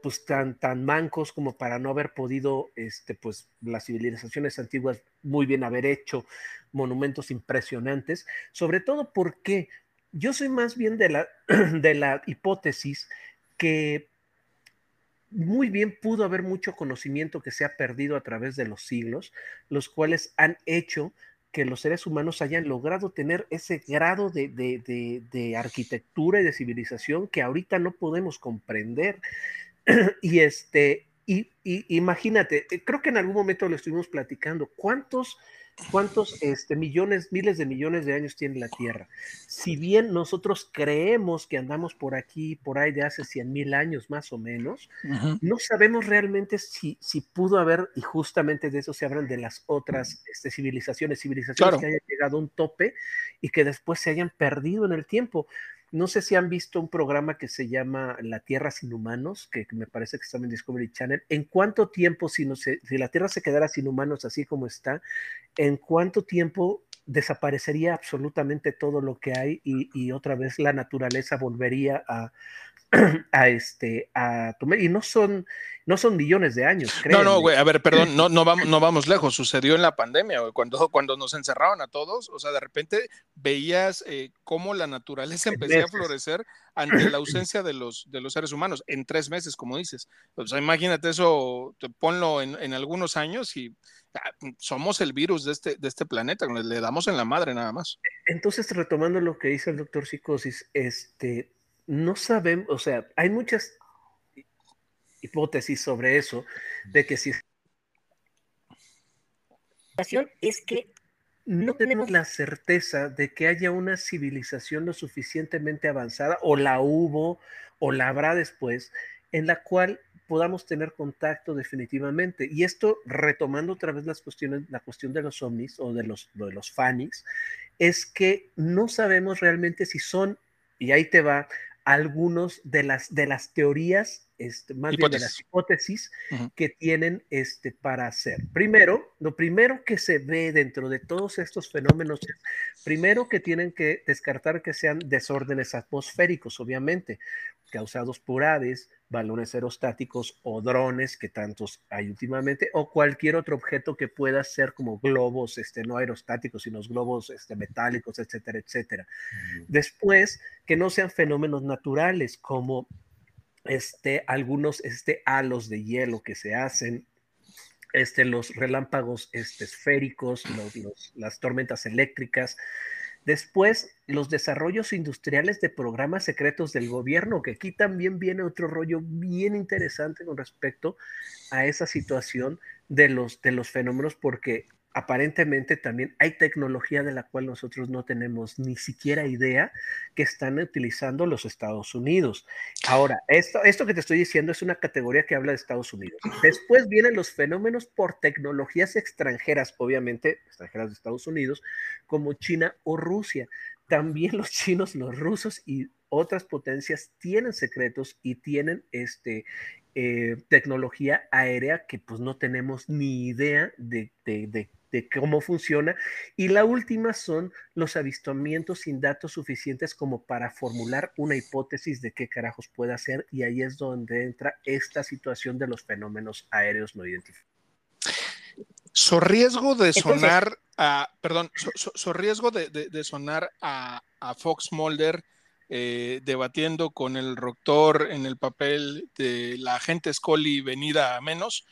pues tan, tan mancos como para no haber podido, este, pues las civilizaciones antiguas muy bien haber hecho monumentos impresionantes, sobre todo porque yo soy más bien de la, de la hipótesis que muy bien pudo haber mucho conocimiento que se ha perdido a través de los siglos, los cuales han hecho que los seres humanos hayan logrado tener ese grado de, de, de, de arquitectura y de civilización que ahorita no podemos comprender. y este, y, y, imagínate, eh, creo que en algún momento lo estuvimos platicando, ¿cuántos, cuántos este, millones, miles de millones de años tiene la Tierra? Si bien nosotros creemos que andamos por aquí, por ahí de hace 100 mil años más o menos, uh -huh. no sabemos realmente si, si pudo haber, y justamente de eso se hablan de las otras este, civilizaciones, civilizaciones claro. que hayan llegado a un tope y que después se hayan perdido en el tiempo. No sé si han visto un programa que se llama La Tierra sin humanos, que me parece que está en Discovery Channel. ¿En cuánto tiempo, si, la Tierra se quedara sin humanos así como está, en cuánto tiempo desaparecería absolutamente todo lo que hay y, otra vez la naturaleza volvería a, a este a tomar y no son no son millones de años. No, no, güey, a ver, perdón, no, no, vamos, no vamos lejos, sucedió en la pandemia, güey, cuando, cuando nos encerraron a todos, o sea, de repente veías eh, cómo la naturaleza empezó a florecer ante la ausencia de los, de los seres humanos, en tres meses, como dices. O sea, imagínate eso, ponlo en, en algunos años y ah, somos el virus de este, de este planeta, le damos en la madre nada más. Entonces, retomando lo que dice el doctor Psicosis, este, no sabemos, o sea, hay muchas hipótesis sobre eso, de que si es que no tenemos la certeza de que haya una civilización lo suficientemente avanzada, o la hubo, o la habrá después, en la cual podamos tener contacto definitivamente. Y esto, retomando otra vez las cuestiones, la cuestión de los ovnis o de los, de los fanis, es que no sabemos realmente si son, y ahí te va, algunos de las, de las teorías, este, más bien de las hipótesis. que tienen este, para hacer. Primero, lo primero que se ve dentro de todos estos fenómenos primero que tienen que descartar que sean desórdenes atmosféricos, obviamente, causados por aves, balones aerostáticos o drones, que tantos hay últimamente, o cualquier otro objeto que pueda ser como globos, este, no aerostáticos, sino globos este, metálicos, etcétera, etcétera. Después, que no sean fenómenos naturales como este, algunos este, halos de hielo que se hacen, este, los relámpagos este, esféricos, las tormentas eléctricas, Después, los desarrollos industriales de programas secretos del gobierno, que aquí también viene otro rollo bien interesante con respecto a esa situación de los, de los fenómenos, porque aparentemente también hay tecnología de la cual nosotros no tenemos ni siquiera idea que están utilizando los Estados Unidos. Ahora, esto, esto que te estoy diciendo es una categoría que habla de Estados Unidos. Después vienen los fenómenos por tecnologías extranjeras, obviamente extranjeras de Estados Unidos, como China o Rusia. También los chinos, los rusos y otras potencias tienen secretos y tienen este, eh, tecnología aérea que pues no tenemos ni idea de, de, de cómo funciona. Y la última son los avistamientos sin datos suficientes como para formular una hipótesis de qué carajos puede hacer. Y ahí es donde entra esta situación de los fenómenos aéreos no identificados. So riesgo de sonar a, perdón, so, riesgo de, sonar a, Fox Mulder eh, debatiendo con el doctor en el papel de la agente Scully venida a menos.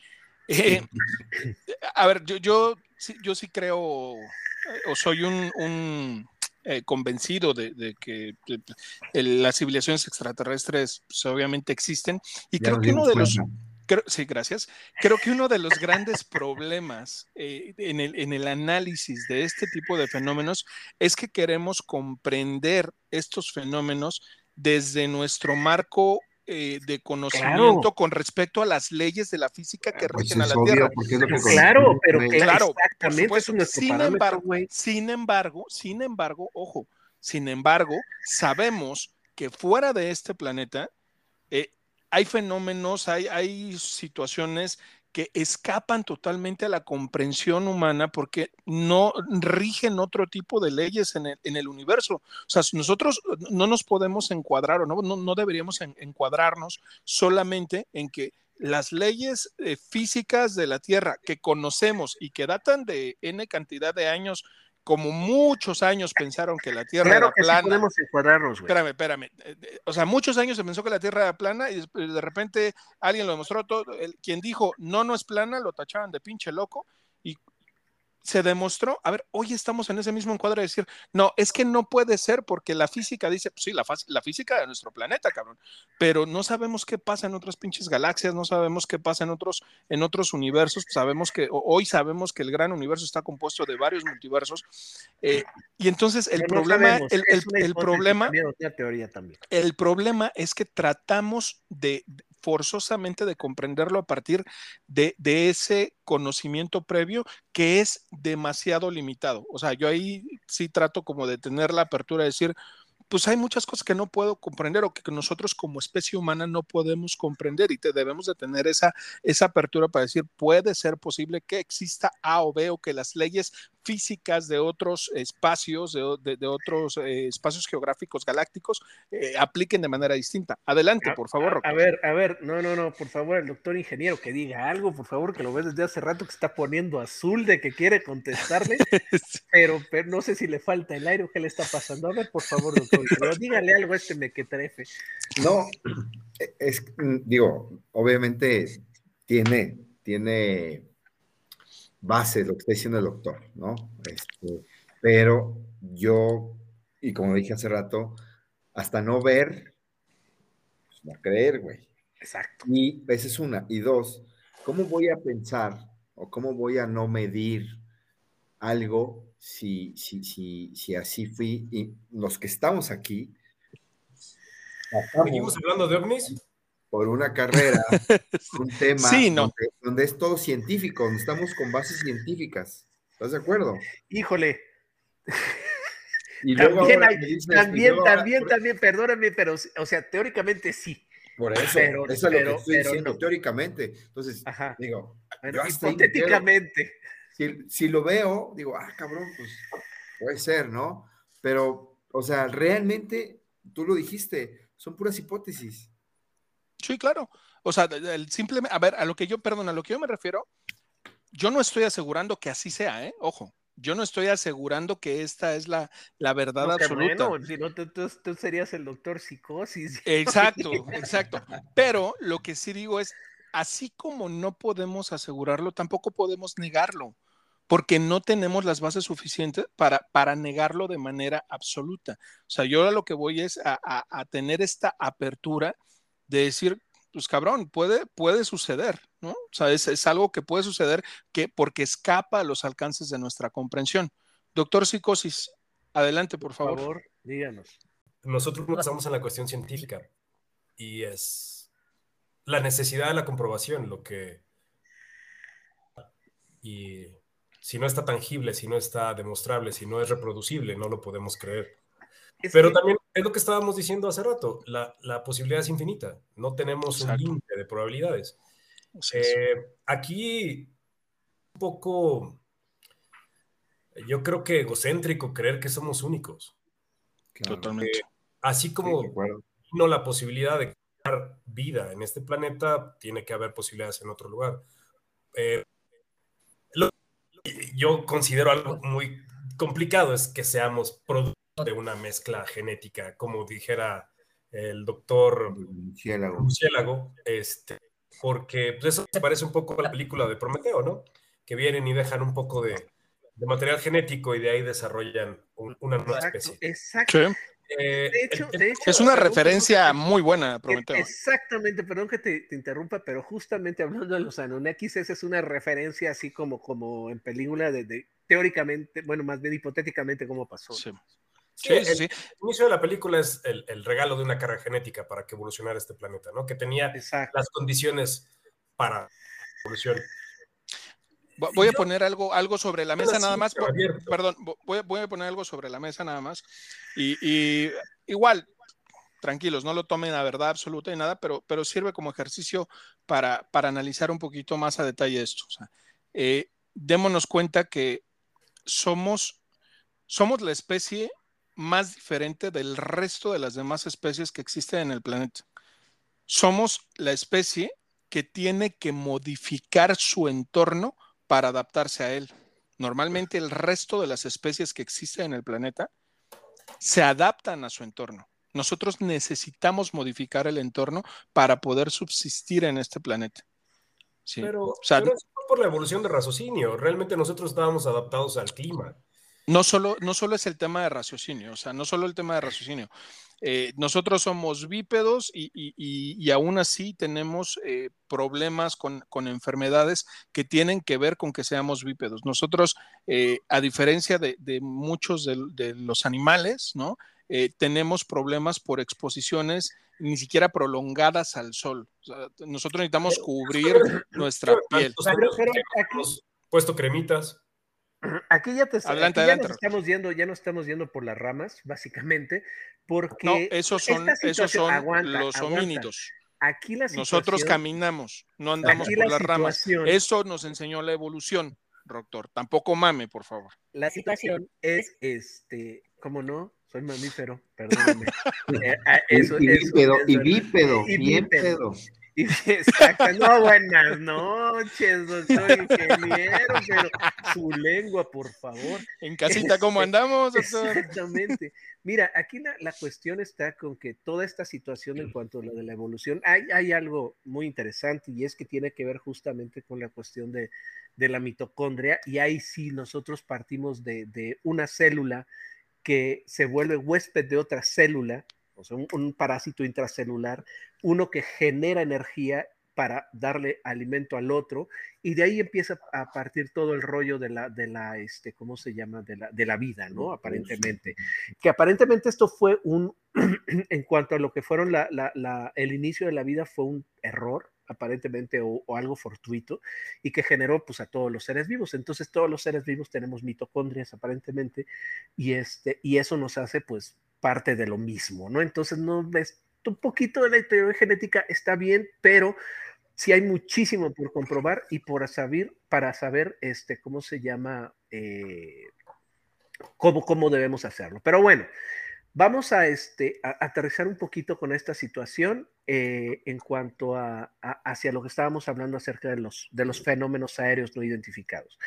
Eh, a ver, yo, yo sí, yo sí creo o soy un, eh, convencido de, que las civilizaciones extraterrestres pues, obviamente existen. Y creo que uno de los... sí, gracias. Creo que uno de los grandes problemas eh, en, el, en el análisis de este tipo de fenómenos es que queremos comprender estos fenómenos desde nuestro marco eh, de conocimiento con respecto a las leyes de la física que pues rigen a la Tierra. claro, pero claro, exactamente. sin embargo, sin embargo, sin embargo, ojo, sin embargo, sabemos que fuera de este planeta eh, hay fenómenos, hay, hay situaciones que escapan totalmente a la comprensión humana porque no rigen otro tipo de leyes en el, universo. O sea, nosotros no nos podemos encuadrar o no, no, deberíamos encuadrarnos solamente en que las leyes eh, físicas de la Tierra que conocemos y que datan de n cantidad de años como muchos años pensaron que la Tierra era plana. Sí podemos encuadrarnos, güey. Espérame, espérame. Eh, eh, o sea, muchos años se pensó que la Tierra era plana y de repente alguien lo demostró. Todo, el, quien dijo no, no es plana, lo tachaban de pinche loco y se demostró, a ver, hoy estamos en ese mismo encuadro de decir, no, es que no puede ser porque la física dice, pues sí, la, la, física de nuestro planeta, cabrón, pero no sabemos qué pasa en otras pinches galaxias, no sabemos qué pasa en otros, en otros universos, sabemos que, hoy sabemos que el gran universo está compuesto de varios multiversos, eh, y entonces el problema, el, el, problema, el problema es que tratamos de, forzosamente de comprenderlo a partir de, ese conocimiento previo que es demasiado limitado. O sea, yo ahí sí trato como de tener la apertura de decir, pues hay muchas cosas que no puedo comprender o que nosotros como especie humana no podemos comprender y te debemos de tener esa, esa apertura para decir, puede ser posible que exista A o B o que las leyes físicas de otros espacios, de, otros eh, espacios geográficos galácticos, eh, apliquen de manera distinta. Adelante, por favor. A, ver, a ver, no, no, no, por favor, el doctor ingeniero que diga algo, por favor, que lo ves desde hace rato que está poniendo azul de que quiere contestarle, pero, pero no sé si le falta el aire o qué le está pasando. A ver, por favor, doctor, dígale algo a este mequetrefe. No, es, digo, obviamente tiene, tiene base lo que está diciendo el doctor, ¿no? Este, pero yo, y como dije hace rato, hasta no ver, pues no creer, güey. Exacto. Y esa es una. Y dos, ¿cómo voy a pensar o cómo voy a no medir algo si, si, si, si así fui? Y los que estamos aquí. ¿Seguimos hablando de ovnis? Por una carrera, un tema donde, es todo científico, donde estamos con bases científicas. ¿Estás de acuerdo? Híjole. Y luego también, también, también, perdóname, pero, o sea, teóricamente sí. Por eso, eso es lo que estoy diciendo, teóricamente. Entonces, digo, hipotéticamente. Si, si, lo veo, digo, ah, cabrón, pues puede ser, ¿no? Pero, o sea, realmente, tú lo dijiste, son puras hipótesis. Sí, claro. O sea, el simplemente, a ver, a lo que yo, perdón, a lo que yo me refiero, yo no estoy asegurando que así sea, ¿eh? Ojo, yo no estoy asegurando que esta es la, la verdad absoluta. Bueno, si no, tú, serías el doctor psicosis. Exacto, exacto. Pero lo que sí digo es, así como no podemos asegurarlo, tampoco podemos negarlo, porque no tenemos las bases suficientes para, para negarlo de manera absoluta. O sea, yo a lo que voy es a, a tener esta apertura de decir, pues cabrón, puede, puede suceder, ¿no? O sea, es, algo que puede suceder que, porque escapa a los alcances de nuestra comprensión. Doctor Psicosis, adelante, por favor. Por favor, díganos. Nosotros nos basamos en la cuestión científica y es la necesidad de la comprobación lo que... Y si no está tangible, si no está demostrable, si no es reproducible, no lo podemos creer. Pero también es lo que estábamos diciendo hace rato, la, la posibilidad es infinita, no tenemos un límite de probabilidades. Eh, aquí, un poco, yo creo que egocéntrico creer que somos únicos. Totalmente. así como no la posibilidad de crear vida en este planeta, tiene que haber posibilidades en otro lugar. Eh, yo considero algo muy complicado es que seamos productos de una mezcla genética, como dijera el doctor Luciélago, este, porque pues, eso se parece un poco a la película de Prometeo, ¿no? Que vienen y dejan un poco de, material genético y de ahí desarrollan una nueva especie. Exacto. Eh, de, hecho, es una referencia muy buena, Prometeo. Exactamente, perdón que te, interrumpa, pero justamente hablando de los Anunnakis, esa es una referencia así como, como en película de, teóricamente, bueno, más bien hipotéticamente cómo pasó. Sí. Sí, sí, El inicio de la película es el, regalo de una carga genética para que evolucionara este planeta, ¿no? Que tenía las condiciones para evolución. Voy a poner algo, algo sobre la mesa nada más. Perdón, voy, a poner algo sobre la mesa nada más. Y, igual, tranquilos, no lo tomen a verdad absoluta y nada, pero, pero sirve como ejercicio para, para analizar un poquito más a detalle esto. O sea, eh, démonos cuenta que somos, somos la especie más diferente del resto de las demás especies que existen en el planeta. Somos la especie que tiene que modificar su entorno para adaptarse a él. Normalmente el resto de las especies que existen en el planeta se adaptan a su entorno. Nosotros necesitamos modificar el entorno para poder subsistir en este planeta. Pero, pero es por la evolución de raciocinio. Realmente nosotros estábamos adaptados al clima. No solo, no solo es el tema de raciocinio, o sea, no solo el tema de raciocinio. Eh, nosotros somos bípedos y, aún así tenemos eh, problemas con, enfermedades que tienen que ver con que seamos bípedos. Nosotros, eh, a diferencia de, muchos de, los animales, ¿no? tenemos problemas por exposiciones ni siquiera prolongadas al sol. nosotros necesitamos cubrir nuestra piel. puesto cremitas. Aquí ya te adelante, ya nos estamos yendo, ya nos estamos yendo por las ramas, básicamente, porque no, esos son, esos son los homínidos. Aquí Nosotros caminamos, no andamos por las ramas. Eso nos enseñó la evolución. doctor. Tampoco mame, por favor. La situación es, este, ¿cómo no? Soy mamífero, perdóname. Eh, y, bípedo, y bípedo, y bípedo. No, buenas noches, doctor ingeniero, pero su lengua, por favor. En casita, ¿cómo este, andamos, doctor? Exactamente. Mira, aquí la, cuestión está con que toda esta situación en cuanto a lo de la evolución, hay, hay algo muy interesante y es que tiene que ver justamente con la cuestión de, de la mitocondria y ahí sí nosotros partimos de, de una célula que se vuelve huésped de otra célula o sea, un, parásito intracelular, uno que genera energía para darle alimento al otro, y de ahí empieza a partir todo el rollo de la, de la este, ¿cómo se llama? De la, de la vida, ¿no? Aparentemente. Que aparentemente esto fue un, en cuanto a lo que fueron la, la, el inicio de la vida, fue un error, aparentemente, o, o, algo fortuito, y que generó pues a todos los seres vivos. Entonces todos los seres vivos tenemos mitocondrias aparentemente, y, este, y eso nos hace pues parte de lo mismo, ¿no? Entonces, no ves un poquito de la teoría genética está bien, pero sí hay muchísimo por comprobar y por saber, para saber, este, cómo se llama, eh, cómo, cómo debemos hacerlo. Pero bueno, vamos a, este, aterrizar un poquito con esta situación eh, en cuanto a, hacia lo que estábamos hablando acerca de los, de los fenómenos aéreos no identificados.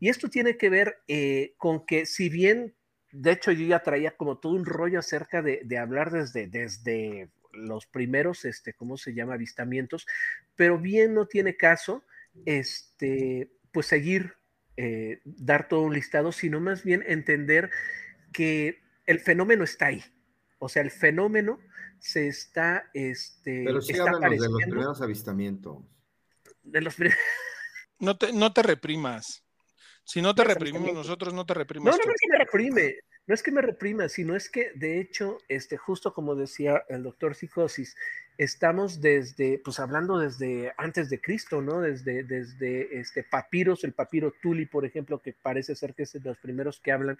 Y esto tiene que ver eh, con que si bien de hecho, yo ya traía como todo un rollo acerca de, hablar desde, desde los primeros, este, ¿cómo se llama? Avistamientos, pero bien no tiene caso, este, pues seguir, eh, dar todo un listado, sino más bien entender que el fenómeno está ahí. O sea, el fenómeno se está, este, pero sí está de los primeros avistamientos. De los no te, no te reprimas. Si no te reprimimos nosotros, no te reprimimos. No, no, no es que me reprime, no es que me reprima, sino es que de hecho, este, justo como decía el doctor Psicosis, estamos desde, pues hablando desde antes de Cristo, ¿no? Desde, desde este papiros, el papiro Tuli, por ejemplo, que parece ser que es de los primeros que hablan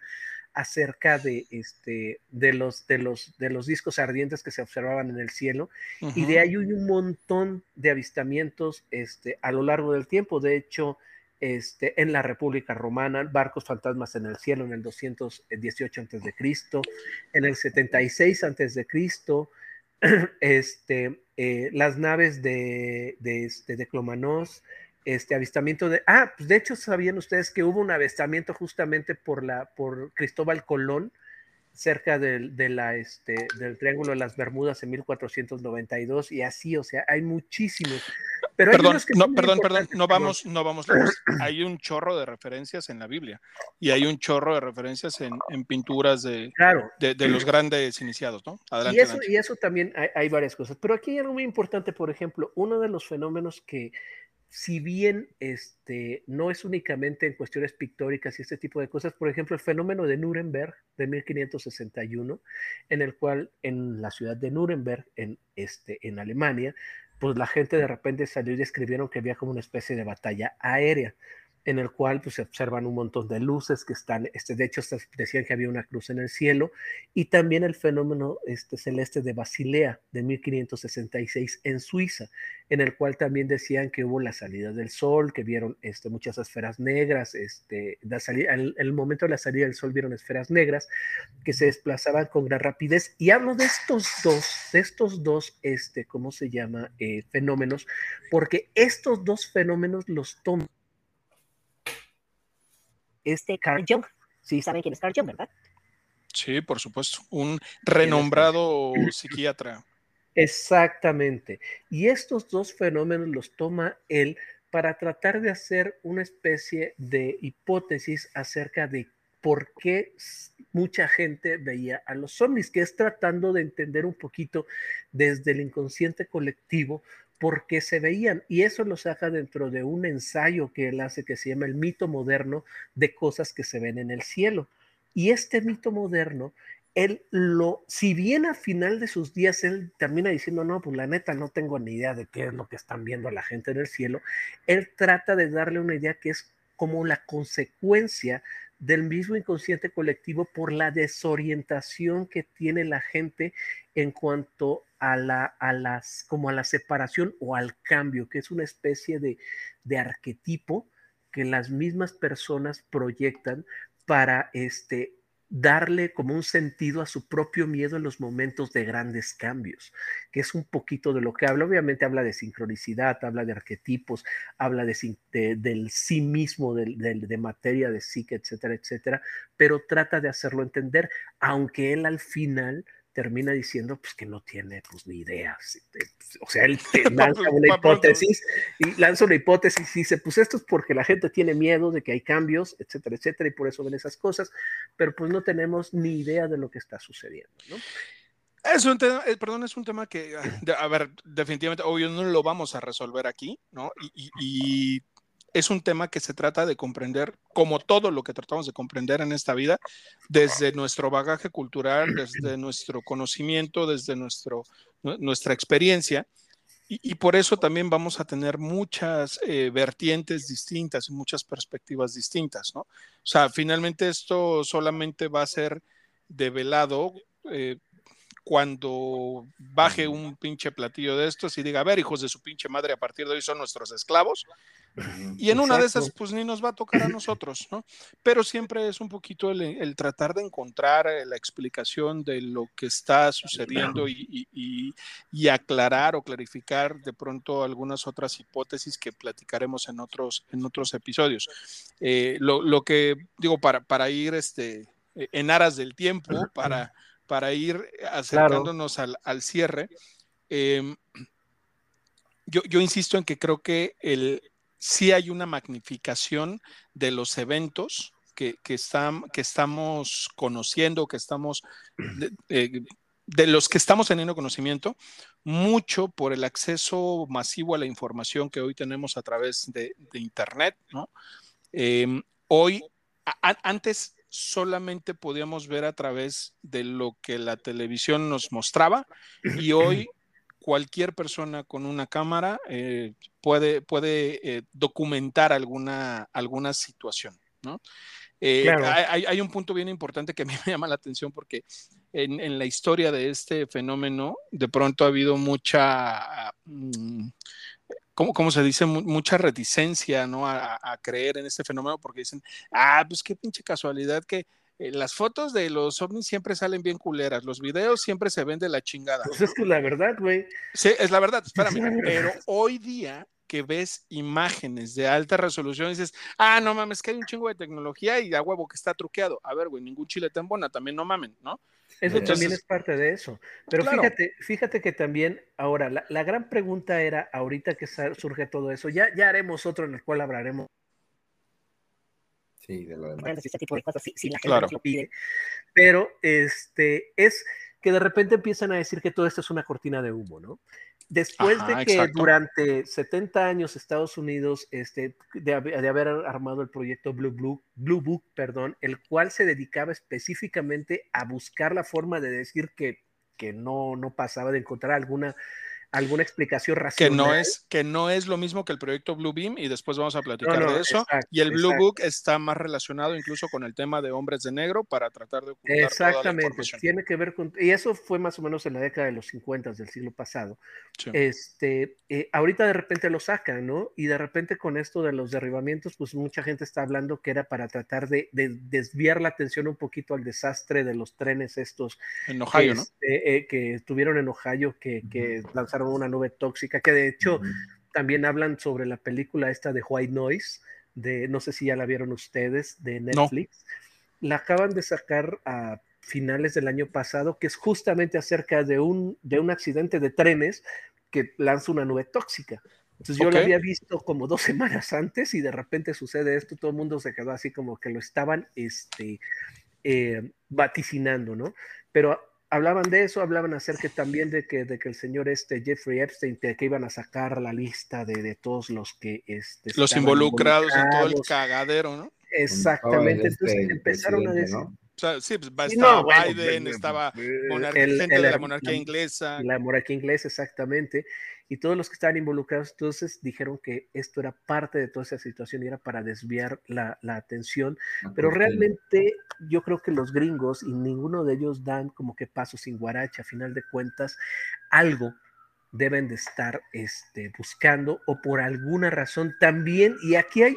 acerca de, este, de, los, de, los, de los discos ardientes que se observaban en el cielo. Y de ahí hay un montón de avistamientos este, a lo largo del tiempo. De hecho, este, en la República Romana, barcos fantasmas en el cielo en el 218 a.C., en el 76 a.C., este, eh, las naves de, de, este, de Clomanos, este avistamiento de... Ah, pues de hecho sabían ustedes que hubo un avistamiento justamente por, la, por Cristóbal Colón, cerca del, de la, este, del Triángulo de las Bermudas en 1492 y así, o sea, hay muchísimos. Pero perdón, no, perdón, perdón, no vamos, no vamos Hay un chorro de referencias en la Biblia y hay un chorro de referencias en, en pinturas de, de, los grandes iniciados, ¿no? Adelante, y, eso, y eso también hay, hay, varias cosas. Pero aquí hay algo muy importante, por ejemplo, uno de los fenómenos que si bien este, no es únicamente en cuestiones pictóricas y este tipo de cosas, por ejemplo, el fenómeno de Nuremberg de 1561, en el cual en la ciudad de Nuremberg, en, este, en Alemania, pues la gente de repente salió y describieron que había como una especie de batalla aérea en el cual pues, se observan un montón de luces que están, este, de hecho decían que había una cruz en el cielo, y también el fenómeno este, celeste de Basilea de 1566 en Suiza, en el cual también decían que hubo la salida del sol, que vieron este, muchas esferas negras, este, en el momento de la salida del sol vieron esferas negras que se desplazaban con gran rapidez, y hablo de estos dos, de estos dos, este, ¿cómo se llama? Eh, fenómenos, porque estos dos fenómenos los toman este Carl Jung. Sí saben quién es Carl Jung, ¿verdad? Sí, por supuesto. Un renombrado psiquiatra. Exactamente. Y estos dos fenómenos los toma él para tratar de hacer una especie de hipótesis acerca de por qué mucha gente veía a los zombies, que es tratando de entender un poquito desde el inconsciente colectivo porque se veían, y eso lo saca dentro de un ensayo que él hace que se llama el mito moderno de cosas que se ven en el cielo. Y este mito moderno, él lo, si bien a final de sus días él termina diciendo, no, pues la neta no tengo ni idea de qué es lo que están viendo la gente en el cielo, él trata de darle una idea que es como la consecuencia del mismo inconsciente colectivo por la desorientación que tiene la gente en cuanto a la, a las, como a la separación o al cambio, que es una especie de, de arquetipo que las mismas personas proyectan para este, darle como un sentido a su propio miedo en los momentos de grandes cambios, que es un poquito de lo que habla. Obviamente habla de sincronicidad, habla de arquetipos, habla de, del sí mismo, de, materia, de psique, etcétera, etcétera, pero trata de hacerlo entender, aunque él al final termina diciendo pues que no tiene pues ni idea. O sea, él lanza una hipótesis y lanza una hipótesis y dice, pues esto es porque la gente tiene miedo de que hay cambios, etcétera, etcétera, y por eso ven esas cosas, pero pues no tenemos ni idea de lo que está sucediendo, ¿no? Es un tema, eh, perdón, es un tema que, a ver, definitivamente, obvio, no lo vamos a resolver aquí, ¿no? y, y es un tema que se trata de comprender, como todo lo que tratamos de comprender en esta vida, desde nuestro bagaje cultural, desde nuestro conocimiento, desde nuestro, nuestra experiencia. Y, por eso también vamos a tener muchas eh, vertientes distintas y muchas perspectivas distintas, ¿no? O sea, finalmente esto solamente va a ser develado eh, cuando baje un pinche platillo de estos y diga, a ver, hijos de su pinche madre, a partir de hoy son nuestros esclavos, y en una de esas, pues ni nos va a tocar a nosotros, ¿no? Pero siempre es un poquito el, tratar de encontrar eh, la explicación de lo que está sucediendo y, aclarar o clarificar de pronto algunas otras hipótesis que platicaremos en otros, en otros episodios. Eh, lo, que digo, para, para ir este, en aras del tiempo, para, para ir acercándonos al, cierre. Em, yo, yo, insisto en que creo que el, sí hay una magnificación de los eventos que, que, que estamos conociendo, que estamos, eh, de, los que estamos teniendo conocimiento, mucho por el acceso masivo a la información que hoy tenemos a través de, Internet. ¿no? Em, hoy, antes solamente podíamos ver a través de lo que la televisión nos mostraba y hoy cualquier persona con una cámara eh, puede, puede eh, documentar alguna, alguna situación, ¿no? Eh, hay, un punto bien importante que a mí me llama la atención porque en, la historia de este fenómeno de pronto ha habido mucha, mm, ¿cómo, se dice? mucha reticencia ¿no? a, a, creer en este fenómeno porque dicen, ah, pues qué pinche casualidad que eh, las fotos de los ovnis siempre salen bien culeras, los videos siempre se ven de la chingada. Pues es que la verdad, güey. Sí, es la verdad, espérame. Pero hoy día que ves imágenes de alta resolución dices, ah, no mames, que hay un chingo de tecnología y a huevo que está truqueado. A ver, güey, ningún chile te embona, también no mamen, ¿no? Eso también es parte de eso. Pero fíjate, fíjate que también, ahora, la, la, gran pregunta era, ahorita que surge todo eso, ya, ya haremos otro en el cual hablaremos Sí, de lo demás. la lo pide. Pero este, es que de repente empiezan a decir que todo esto es una cortina de humo, ¿no? Después de que durante 70 años Estados Unidos, este, de, haber armado el proyecto Blue, Blue, Blue Book, perdón, el cual se dedicaba específicamente a buscar la forma de decir que, que no, no pasaba de encontrar alguna alguna explicación racional. Que no es, que no es lo mismo que el proyecto Blue Beam y después vamos a platicar de eso. y el Blue Book está más relacionado incluso con el tema de hombres de negro para tratar de ocultar Exactamente, tiene que ver con, y eso fue más o menos en la década de los 50 del siglo pasado. Este, eh, ahorita de repente lo sacan, ¿no? Y de repente con esto de los derribamientos, pues mucha gente está hablando que era para tratar de, desviar la atención un poquito al desastre de los trenes estos. En Ohio, ¿no? Este, eh, que estuvieron en Ohio, que, que lanzaron una nube tóxica, que de hecho también hablan sobre la película esta de White Noise, de no sé si ya la vieron ustedes, de Netflix. La acaban de sacar a finales del año pasado, que es justamente acerca de un, de un accidente de trenes que lanza una nube tóxica. Entonces yo lo había visto como dos semanas antes y de repente sucede esto, todo el mundo se quedó así como que lo estaban este, eh, vaticinando, ¿no? Pero hablaban de eso, hablaban acerca también de que, de que el señor este Jeffrey Epstein, que iban a sacar la lista de, de todos los que... Este, los involucrados, en todo el cagadero, ¿no? Exactamente, entonces empezaron a decir... O sea, sí, pues, estaba Biden, estaba gente de la monarquía inglesa. La monarquía inglesa, exactamente y todos los que estaban involucrados entonces dijeron que esto era parte de toda esa situación y era para desviar la, atención, pero realmente yo creo que los gringos y ninguno de ellos dan como que paso sin guaracha, a final de cuentas, algo deben de estar este, buscando o por alguna razón también, y aquí hay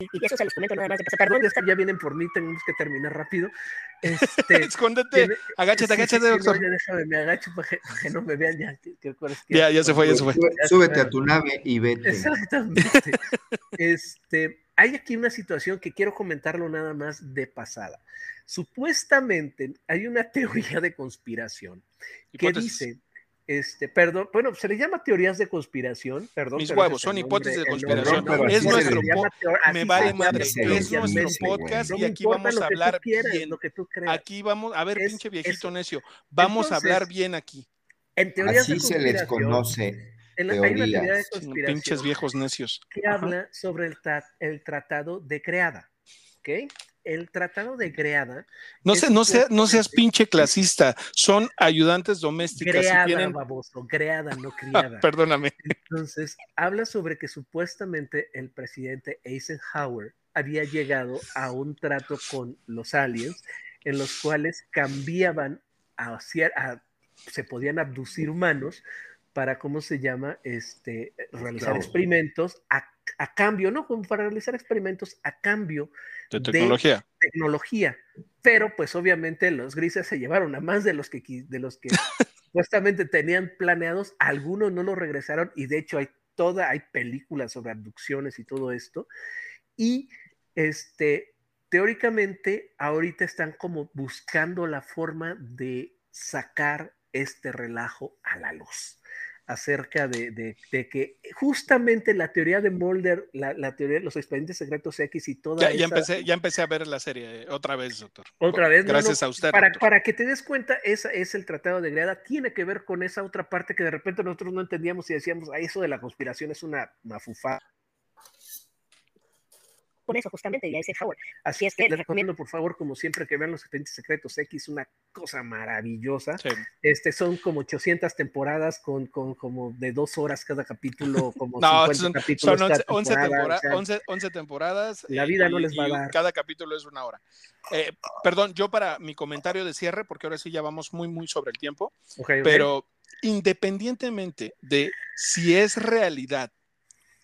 y eso se los comento nada más de pasar. Perdón, es que ya vienen por mí, tenemos que terminar rápido. Este, Escóndete, tiene- agáchate, sí, sí, agáchate, sí, doctor. no, ya déjame, me agacho para que, para que no me vean ya. que- que Ya, ya se fue, ya se fue. Súbete a tu nave y vete. Exactamente. este, hay aquí una situación que quiero comentarlo nada más de pasada. Supuestamente hay una teoría de conspiración que Hipótesis. dice, este, perdón, bueno, se le llama teorías de conspiración, perdón. Mis huevos, es son hipótesis de conspiración. es nuestro le po- llama teo- así me vale madre, es nuestro podcast y aquí vamos a hablar quieras, bien. Lo que tú creas. Aquí vamos, a ver, Es- pinche viejito es- necio, vamos a hablar bien aquí. en teorías Así de se les conspiración, conoce. en la- hay una teoría de conspiración Pinches viejos necios. que habla sobre el, tra- el tratado de Creada. ¿Ok? El tratado de Creada. No, sé, no, sea- no seas pinche clasista, son ayudantes domésticas tienen... baboso, creada, no criada. perdóname. Entonces, habla sobre que supuestamente el presidente Eisenhower había llegado a un trato con los aliens en los cuales cambiaban a, se podían abducir humanos para, ¿cómo se llama? Este, realizar experimentos a, a cambio, ¿no? Como para realizar experimentos a cambio De De- tecnología. tecnología. Pero pues obviamente los grises se llevaron a más de los que, de los que supuestamente tenían planeados, algunos no lo regresaron y de hecho hay toda, hay películas sobre abducciones y todo esto. Y este, teóricamente ahorita están como buscando la forma de sacar este relajo a la luz acerca de, de- de que justamente la teoría de Mulder, la, la teoría de los expedientes secretos X y toda Ya, ya empecé, ya empecé a ver la serie eh, otra vez, doctor. otra vez, Gracias no, a usted. Para, doctor. para que te des cuenta, esa es el tratado de Greada, tiene que ver con esa otra parte que de repente nosotros no entendíamos y decíamos, "Ay, eso de la conspiración es una mafufá. Con eso justamente, ya dice Howard. Así es que les recomiendo, por favor, como siempre, que vean los expedientes secretos X, una cosa maravillosa. Sí. Este, son como 800 temporadas con, con como de dos horas cada capítulo, como No, 50 son, capítulos son 11, cada 11 temporada, tempora- o sea, 11 11 temporadas. La vida no y- les va a y dar. Cada capítulo es una hora. Eh, perdón, yo para mi comentario de cierre, porque ahora sí ya vamos muy, muy sobre el tiempo, ok, ok. pero independientemente de si es realidad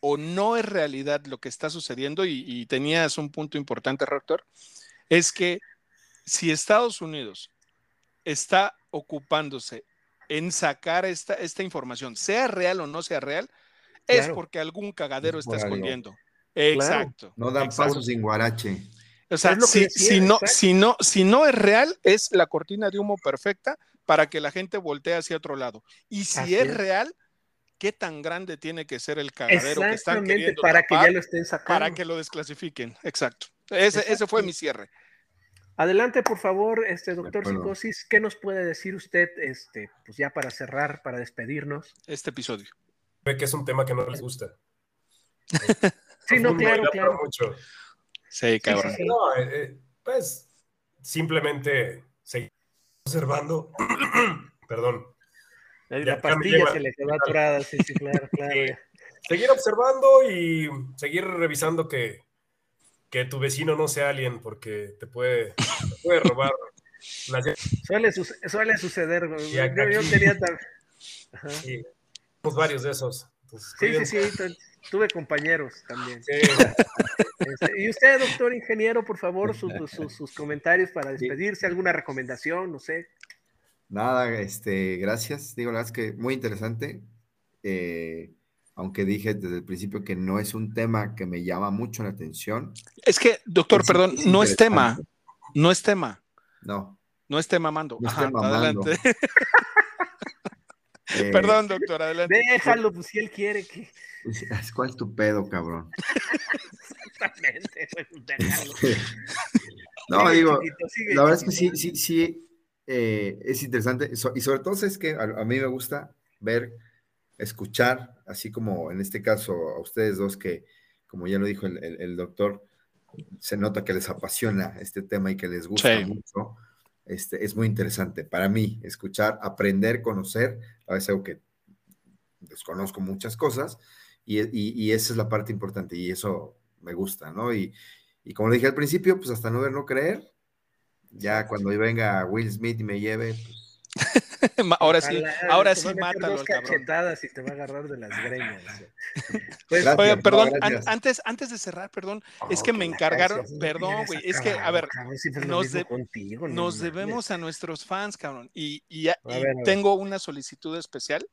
o no es realidad lo que está sucediendo, y, y tenías un punto importante, Rector, es que si Estados Unidos está ocupándose en sacar esta, esta información, sea real o no sea real, es Claro. porque algún cagadero Es está algo. escondiendo. Exacto. No dan exacto. paso sin guarache. O sea, si, decía, si no, exacto. si, no, si no es real, es la cortina de humo perfecta para que la gente voltee hacia otro lado. Y si es. real, ¿qué tan grande tiene que ser el cagadero que están Exactamente, queriendo para que ya lo estén sacando. para que lo desclasifiquen? Exacto. Ese, ese fue mi cierre. Adelante, por favor, este doctor. Psicosis, ¿qué nos puede decir usted, este, pues ya para cerrar, para despedirnos? Este episodio. Ve que es un tema que no les gusta. Sí, no, claro, claro. mucho. Sí, cabrón. sí, sí. No, eh, eh, pues simplemente seguir observando. Perdón. La pastilla se le quedó atorada, sí, sí, claro, claro. Sí. Seguir observando y seguir revisando que, que tu vecino no sea alguien porque te puede, te puede robar las. Suele, suce- suele suceder. Yo, acá yo tenía tan... Ajá. Y tenemos varios de esos. Entonces, Sí, sí, sí, tu- tuve compañeros también. Sí, Este, y usted, doctor ingeniero, por favor, sus, sus- sus comentarios para despedirse, alguna recomendación, no sé. Nada, este, gracias. Digo, la verdad es que muy interesante. Eh, aunque dije desde el principio que no es un tema que me llama mucho la atención. Es que, doctor, Es- perdón, es no es tema. No es tema. No. No es tema mando. No Ajá, adelante. eh, Perdón, doctor, adelante. Déjalo, pues si él quiere que... ¿Cuál es tu pedo, cabrón? Exactamente, pues, déjalo. No, digo, la verdad es que sí, sí, sí, eh, es interesante. Y sobre todo es que a, a mí me gusta ver, escuchar, así como en este caso a ustedes dos que, como ya lo dijo el, el- el doctor, se nota que les apasiona este tema y que les gusta Sí. mucho. Este, es muy interesante para mí escuchar, aprender, conocer. A veces algo que desconozco muchas cosas y, y- y esa es la parte importante y eso me gusta, ¿no? Y, y como le dije al principio, pues hasta no ver, no creer. Ya cuando venga Will Smith y me lleve, pues, ahora sí, Ojalá, ahora te sí mátalo al cabrón. cachetadas y te va a agarrar de las greñas. Pues, Gracias. Oye, no, perdón, an- antes, antes de cerrar, perdón, es que me la encargaron, gracias, perdón, güey, es que, a ver, cabrón, nos mismo de- contigo, no nos mames. debemos a nuestros fans, cabrón, y, y ver. tengo una solicitud especial.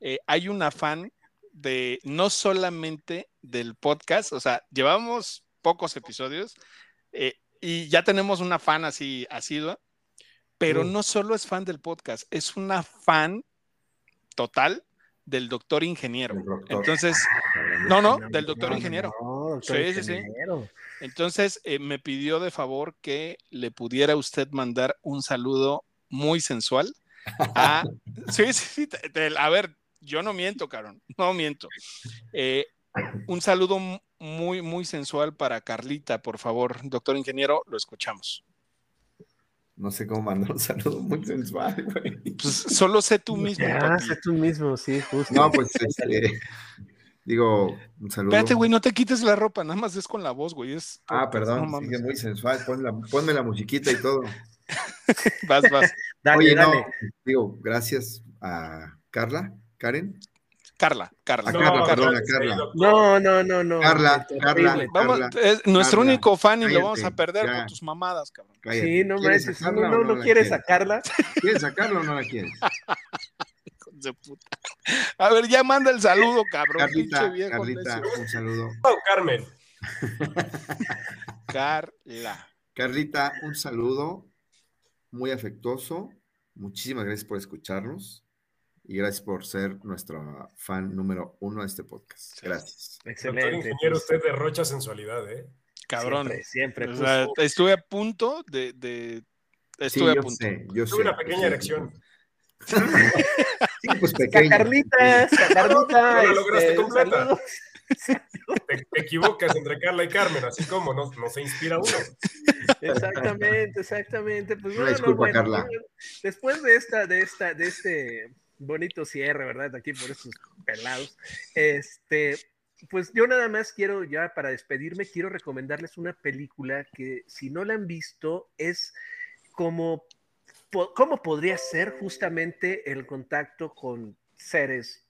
Eh, hay una fan de, no solamente del podcast, o sea, llevamos pocos episodios eh, y ya tenemos una fan así asidua, pero no solo es fan del podcast, es una fan total del doctor ingeniero. Doctor. Entonces, Cabrón. no, no, del doctor ingeniero. no, doctor Sí, sí, sí. Entonces, eh, me pidió de favor que le pudiera usted mandar un saludo muy sensual a... Sí, sí, sí, te- te- a ver, yo no miento, cabrón, no miento. Eh, un saludo muy, muy sensual para Carlita, por favor, doctor ingeniero, lo escuchamos. No sé cómo mandar un saludo muy sensual, güey. Pues solo sé tú mismo, Ya, papi. sé tú mismo, sí, justo. No, pues este, digo, un saludo. Espérate, güey, no te quites la ropa, nada más es con la voz, güey. Es, Ah, perdón, no es muy sensual. Pon la- ponme la musiquita y todo. Vas, vas. Dale, Oye, dale. no, digo, gracias a Carla, Karen. Carla, Carla. A Carla, sí, Carla. No, no, no, no. Carla, Terrible. Carla. Vamos, Carla, es nuestro Carla, único fan y lo vamos a perder ya. con tus mamadas, cabrón. Cállate. Sí, no ¿Quieres manches. sacarla No, no, no quieres sacarla. ¿Quieres sacarla o no la quieres? Hijos de puta. A ver, ya manda el saludo, cabrón. Carlita, viejo Carlita, un saludo. Oh, Carmen. Carla. Carlita, un saludo muy afectuoso. Muchísimas gracias por escucharnos y gracias por ser nuestro fan número uno de este podcast. Gracias. Doctor Excelente. ingeniero, pues, usted derrocha sensualidad, ¿eh? Cabrón. Siempre, siempre. O sea, estuve a punto de. de- Sí, estuve a punto. sé, yo sé. Tuve una pequeña erección. Sí, pues pequeña. Carlitas, Carlita, No la lograste este, completa. Te, te equivocas entre Carla y Carmen, así como no, no se inspira uno. Exactamente, exactamente. Pues Una bueno, disculpa, bueno, Carla. bueno, Después de esta, de esta, de este bonito cierre, ¿verdad? Aquí por estos pelados. Este, pues yo nada más quiero, ya para despedirme, quiero recomendarles una película que si no la han visto, es como cómo podría ser justamente el contacto con seres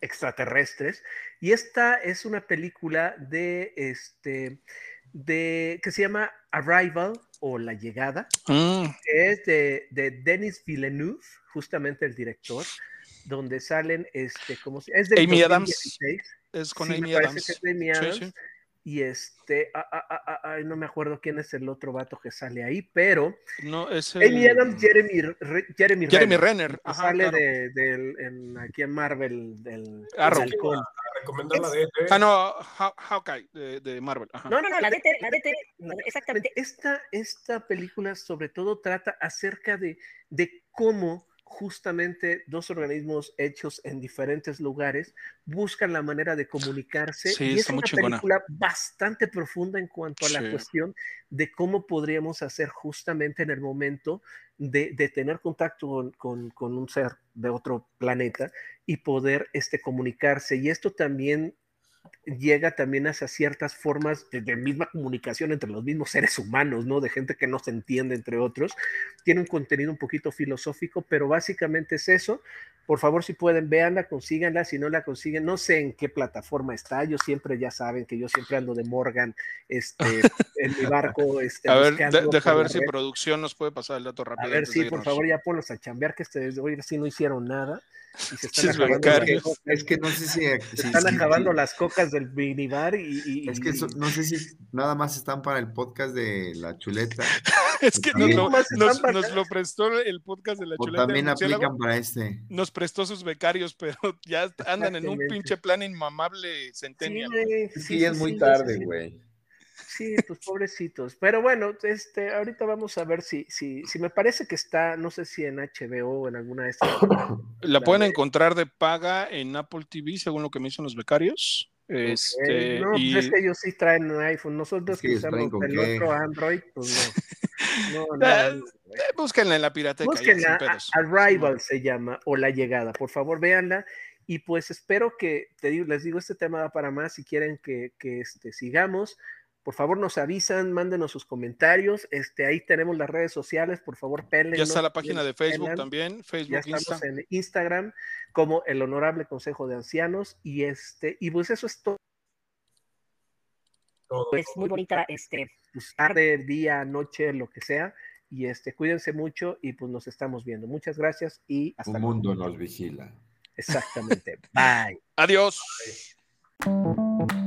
extraterrestres. Y esta es una película de este de que se llama Arrival o La Llegada, Mm, que es de, de Denis Villeneuve, justamente el director, donde salen este, ¿cómo se Es del Amy Adams. 2016. es con Sí, Amy Adams. es de Amy Sí, Adams. sí. Y este, ah, ah, ah, ah, no me acuerdo quién es el otro vato que sale ahí, pero No, es Amy el- Adams, Jeremy, Re- Jeremy, Jeremy Renner, Renner. Ajá, sale claro. de, del- en- aquí en Marvel del Arrow. del halcón. A recomendar la de ET. Ah, no, Haw- Hawkeye de, de Marvel. Ajá. No, no, no, la DT, la DT, la- exactamente. Esta, esta película sobre todo trata acerca de, de cómo justamente dos organismos hechos en diferentes lugares buscan la manera de comunicarse. Sí, y es una película bastante profunda en cuanto a la cuestión de cómo podríamos hacer justamente en el momento de, de tener contacto con, con- con un ser de otro planeta y poder este, comunicarse. Y esto también llega también hacia ciertas formas de, de misma comunicación entre los mismos seres humanos, ¿no? De gente que no se entiende, entre otros. Tiene un contenido un poquito filosófico, pero básicamente es eso. Por favor, si pueden, véanla, consíganla. Si no la consiguen, no sé en qué plataforma está. Yo siempre, ya saben que yo siempre ando de Morgan este, en mi barco. Este, A ver, de- deja ver si red. producción nos puede pasar el dato A rápido. ver, antes sí, por favor, ya ponlos a chambear, que ustedes hoy sí no hicieron nada. Y se están acabando, Es que no sé si. se si- están si- acabando las cocas del minibar y, y- Es que eso- no sé si nada más están para el podcast de la chuleta Es que nos, lo, nomás nos- están para- nos lo prestó el podcast de la o chuleta. también aplican para este. Nos prestó sus becarios, pero ya andan en un pinche plan inmamable Es sí, es muy sí, tarde, sí, güey. Sí, pues pobrecitos. Pero bueno, este, ahorita vamos a ver si, si, si me parece que está, no sé si en HBO o en alguna de estas. La pueden de- encontrar de paga en Apple TV, según lo que me dicen los becarios. Este, no, y pues es que ellos sí traen un iPhone. Nosotros que usamos el qué. otro Android, pues no. No, no, Eh, no. búsquenla en la pirateca. ya, Búsquenla, pedos. a- Arrival se llama, o La Llegada, por favor, véanla. Y pues espero que, te digo, les digo, este tema va para más, si quieren que, que este, sigamos, por favor nos avisan, mándenos sus comentarios. Este, ahí tenemos las redes sociales, por favor, pelen. Ya está la página de Facebook también, Facebook, ya estamos en Instagram como el Honorable Consejo de Ancianos y este y pues eso es todo. Es muy bonita este pues, tarde, día, noche, lo que sea y este cuídense mucho y pues nos estamos viendo. Muchas gracias y hasta El mundo nos vigila. Exactamente. Bye. Adiós. Bye.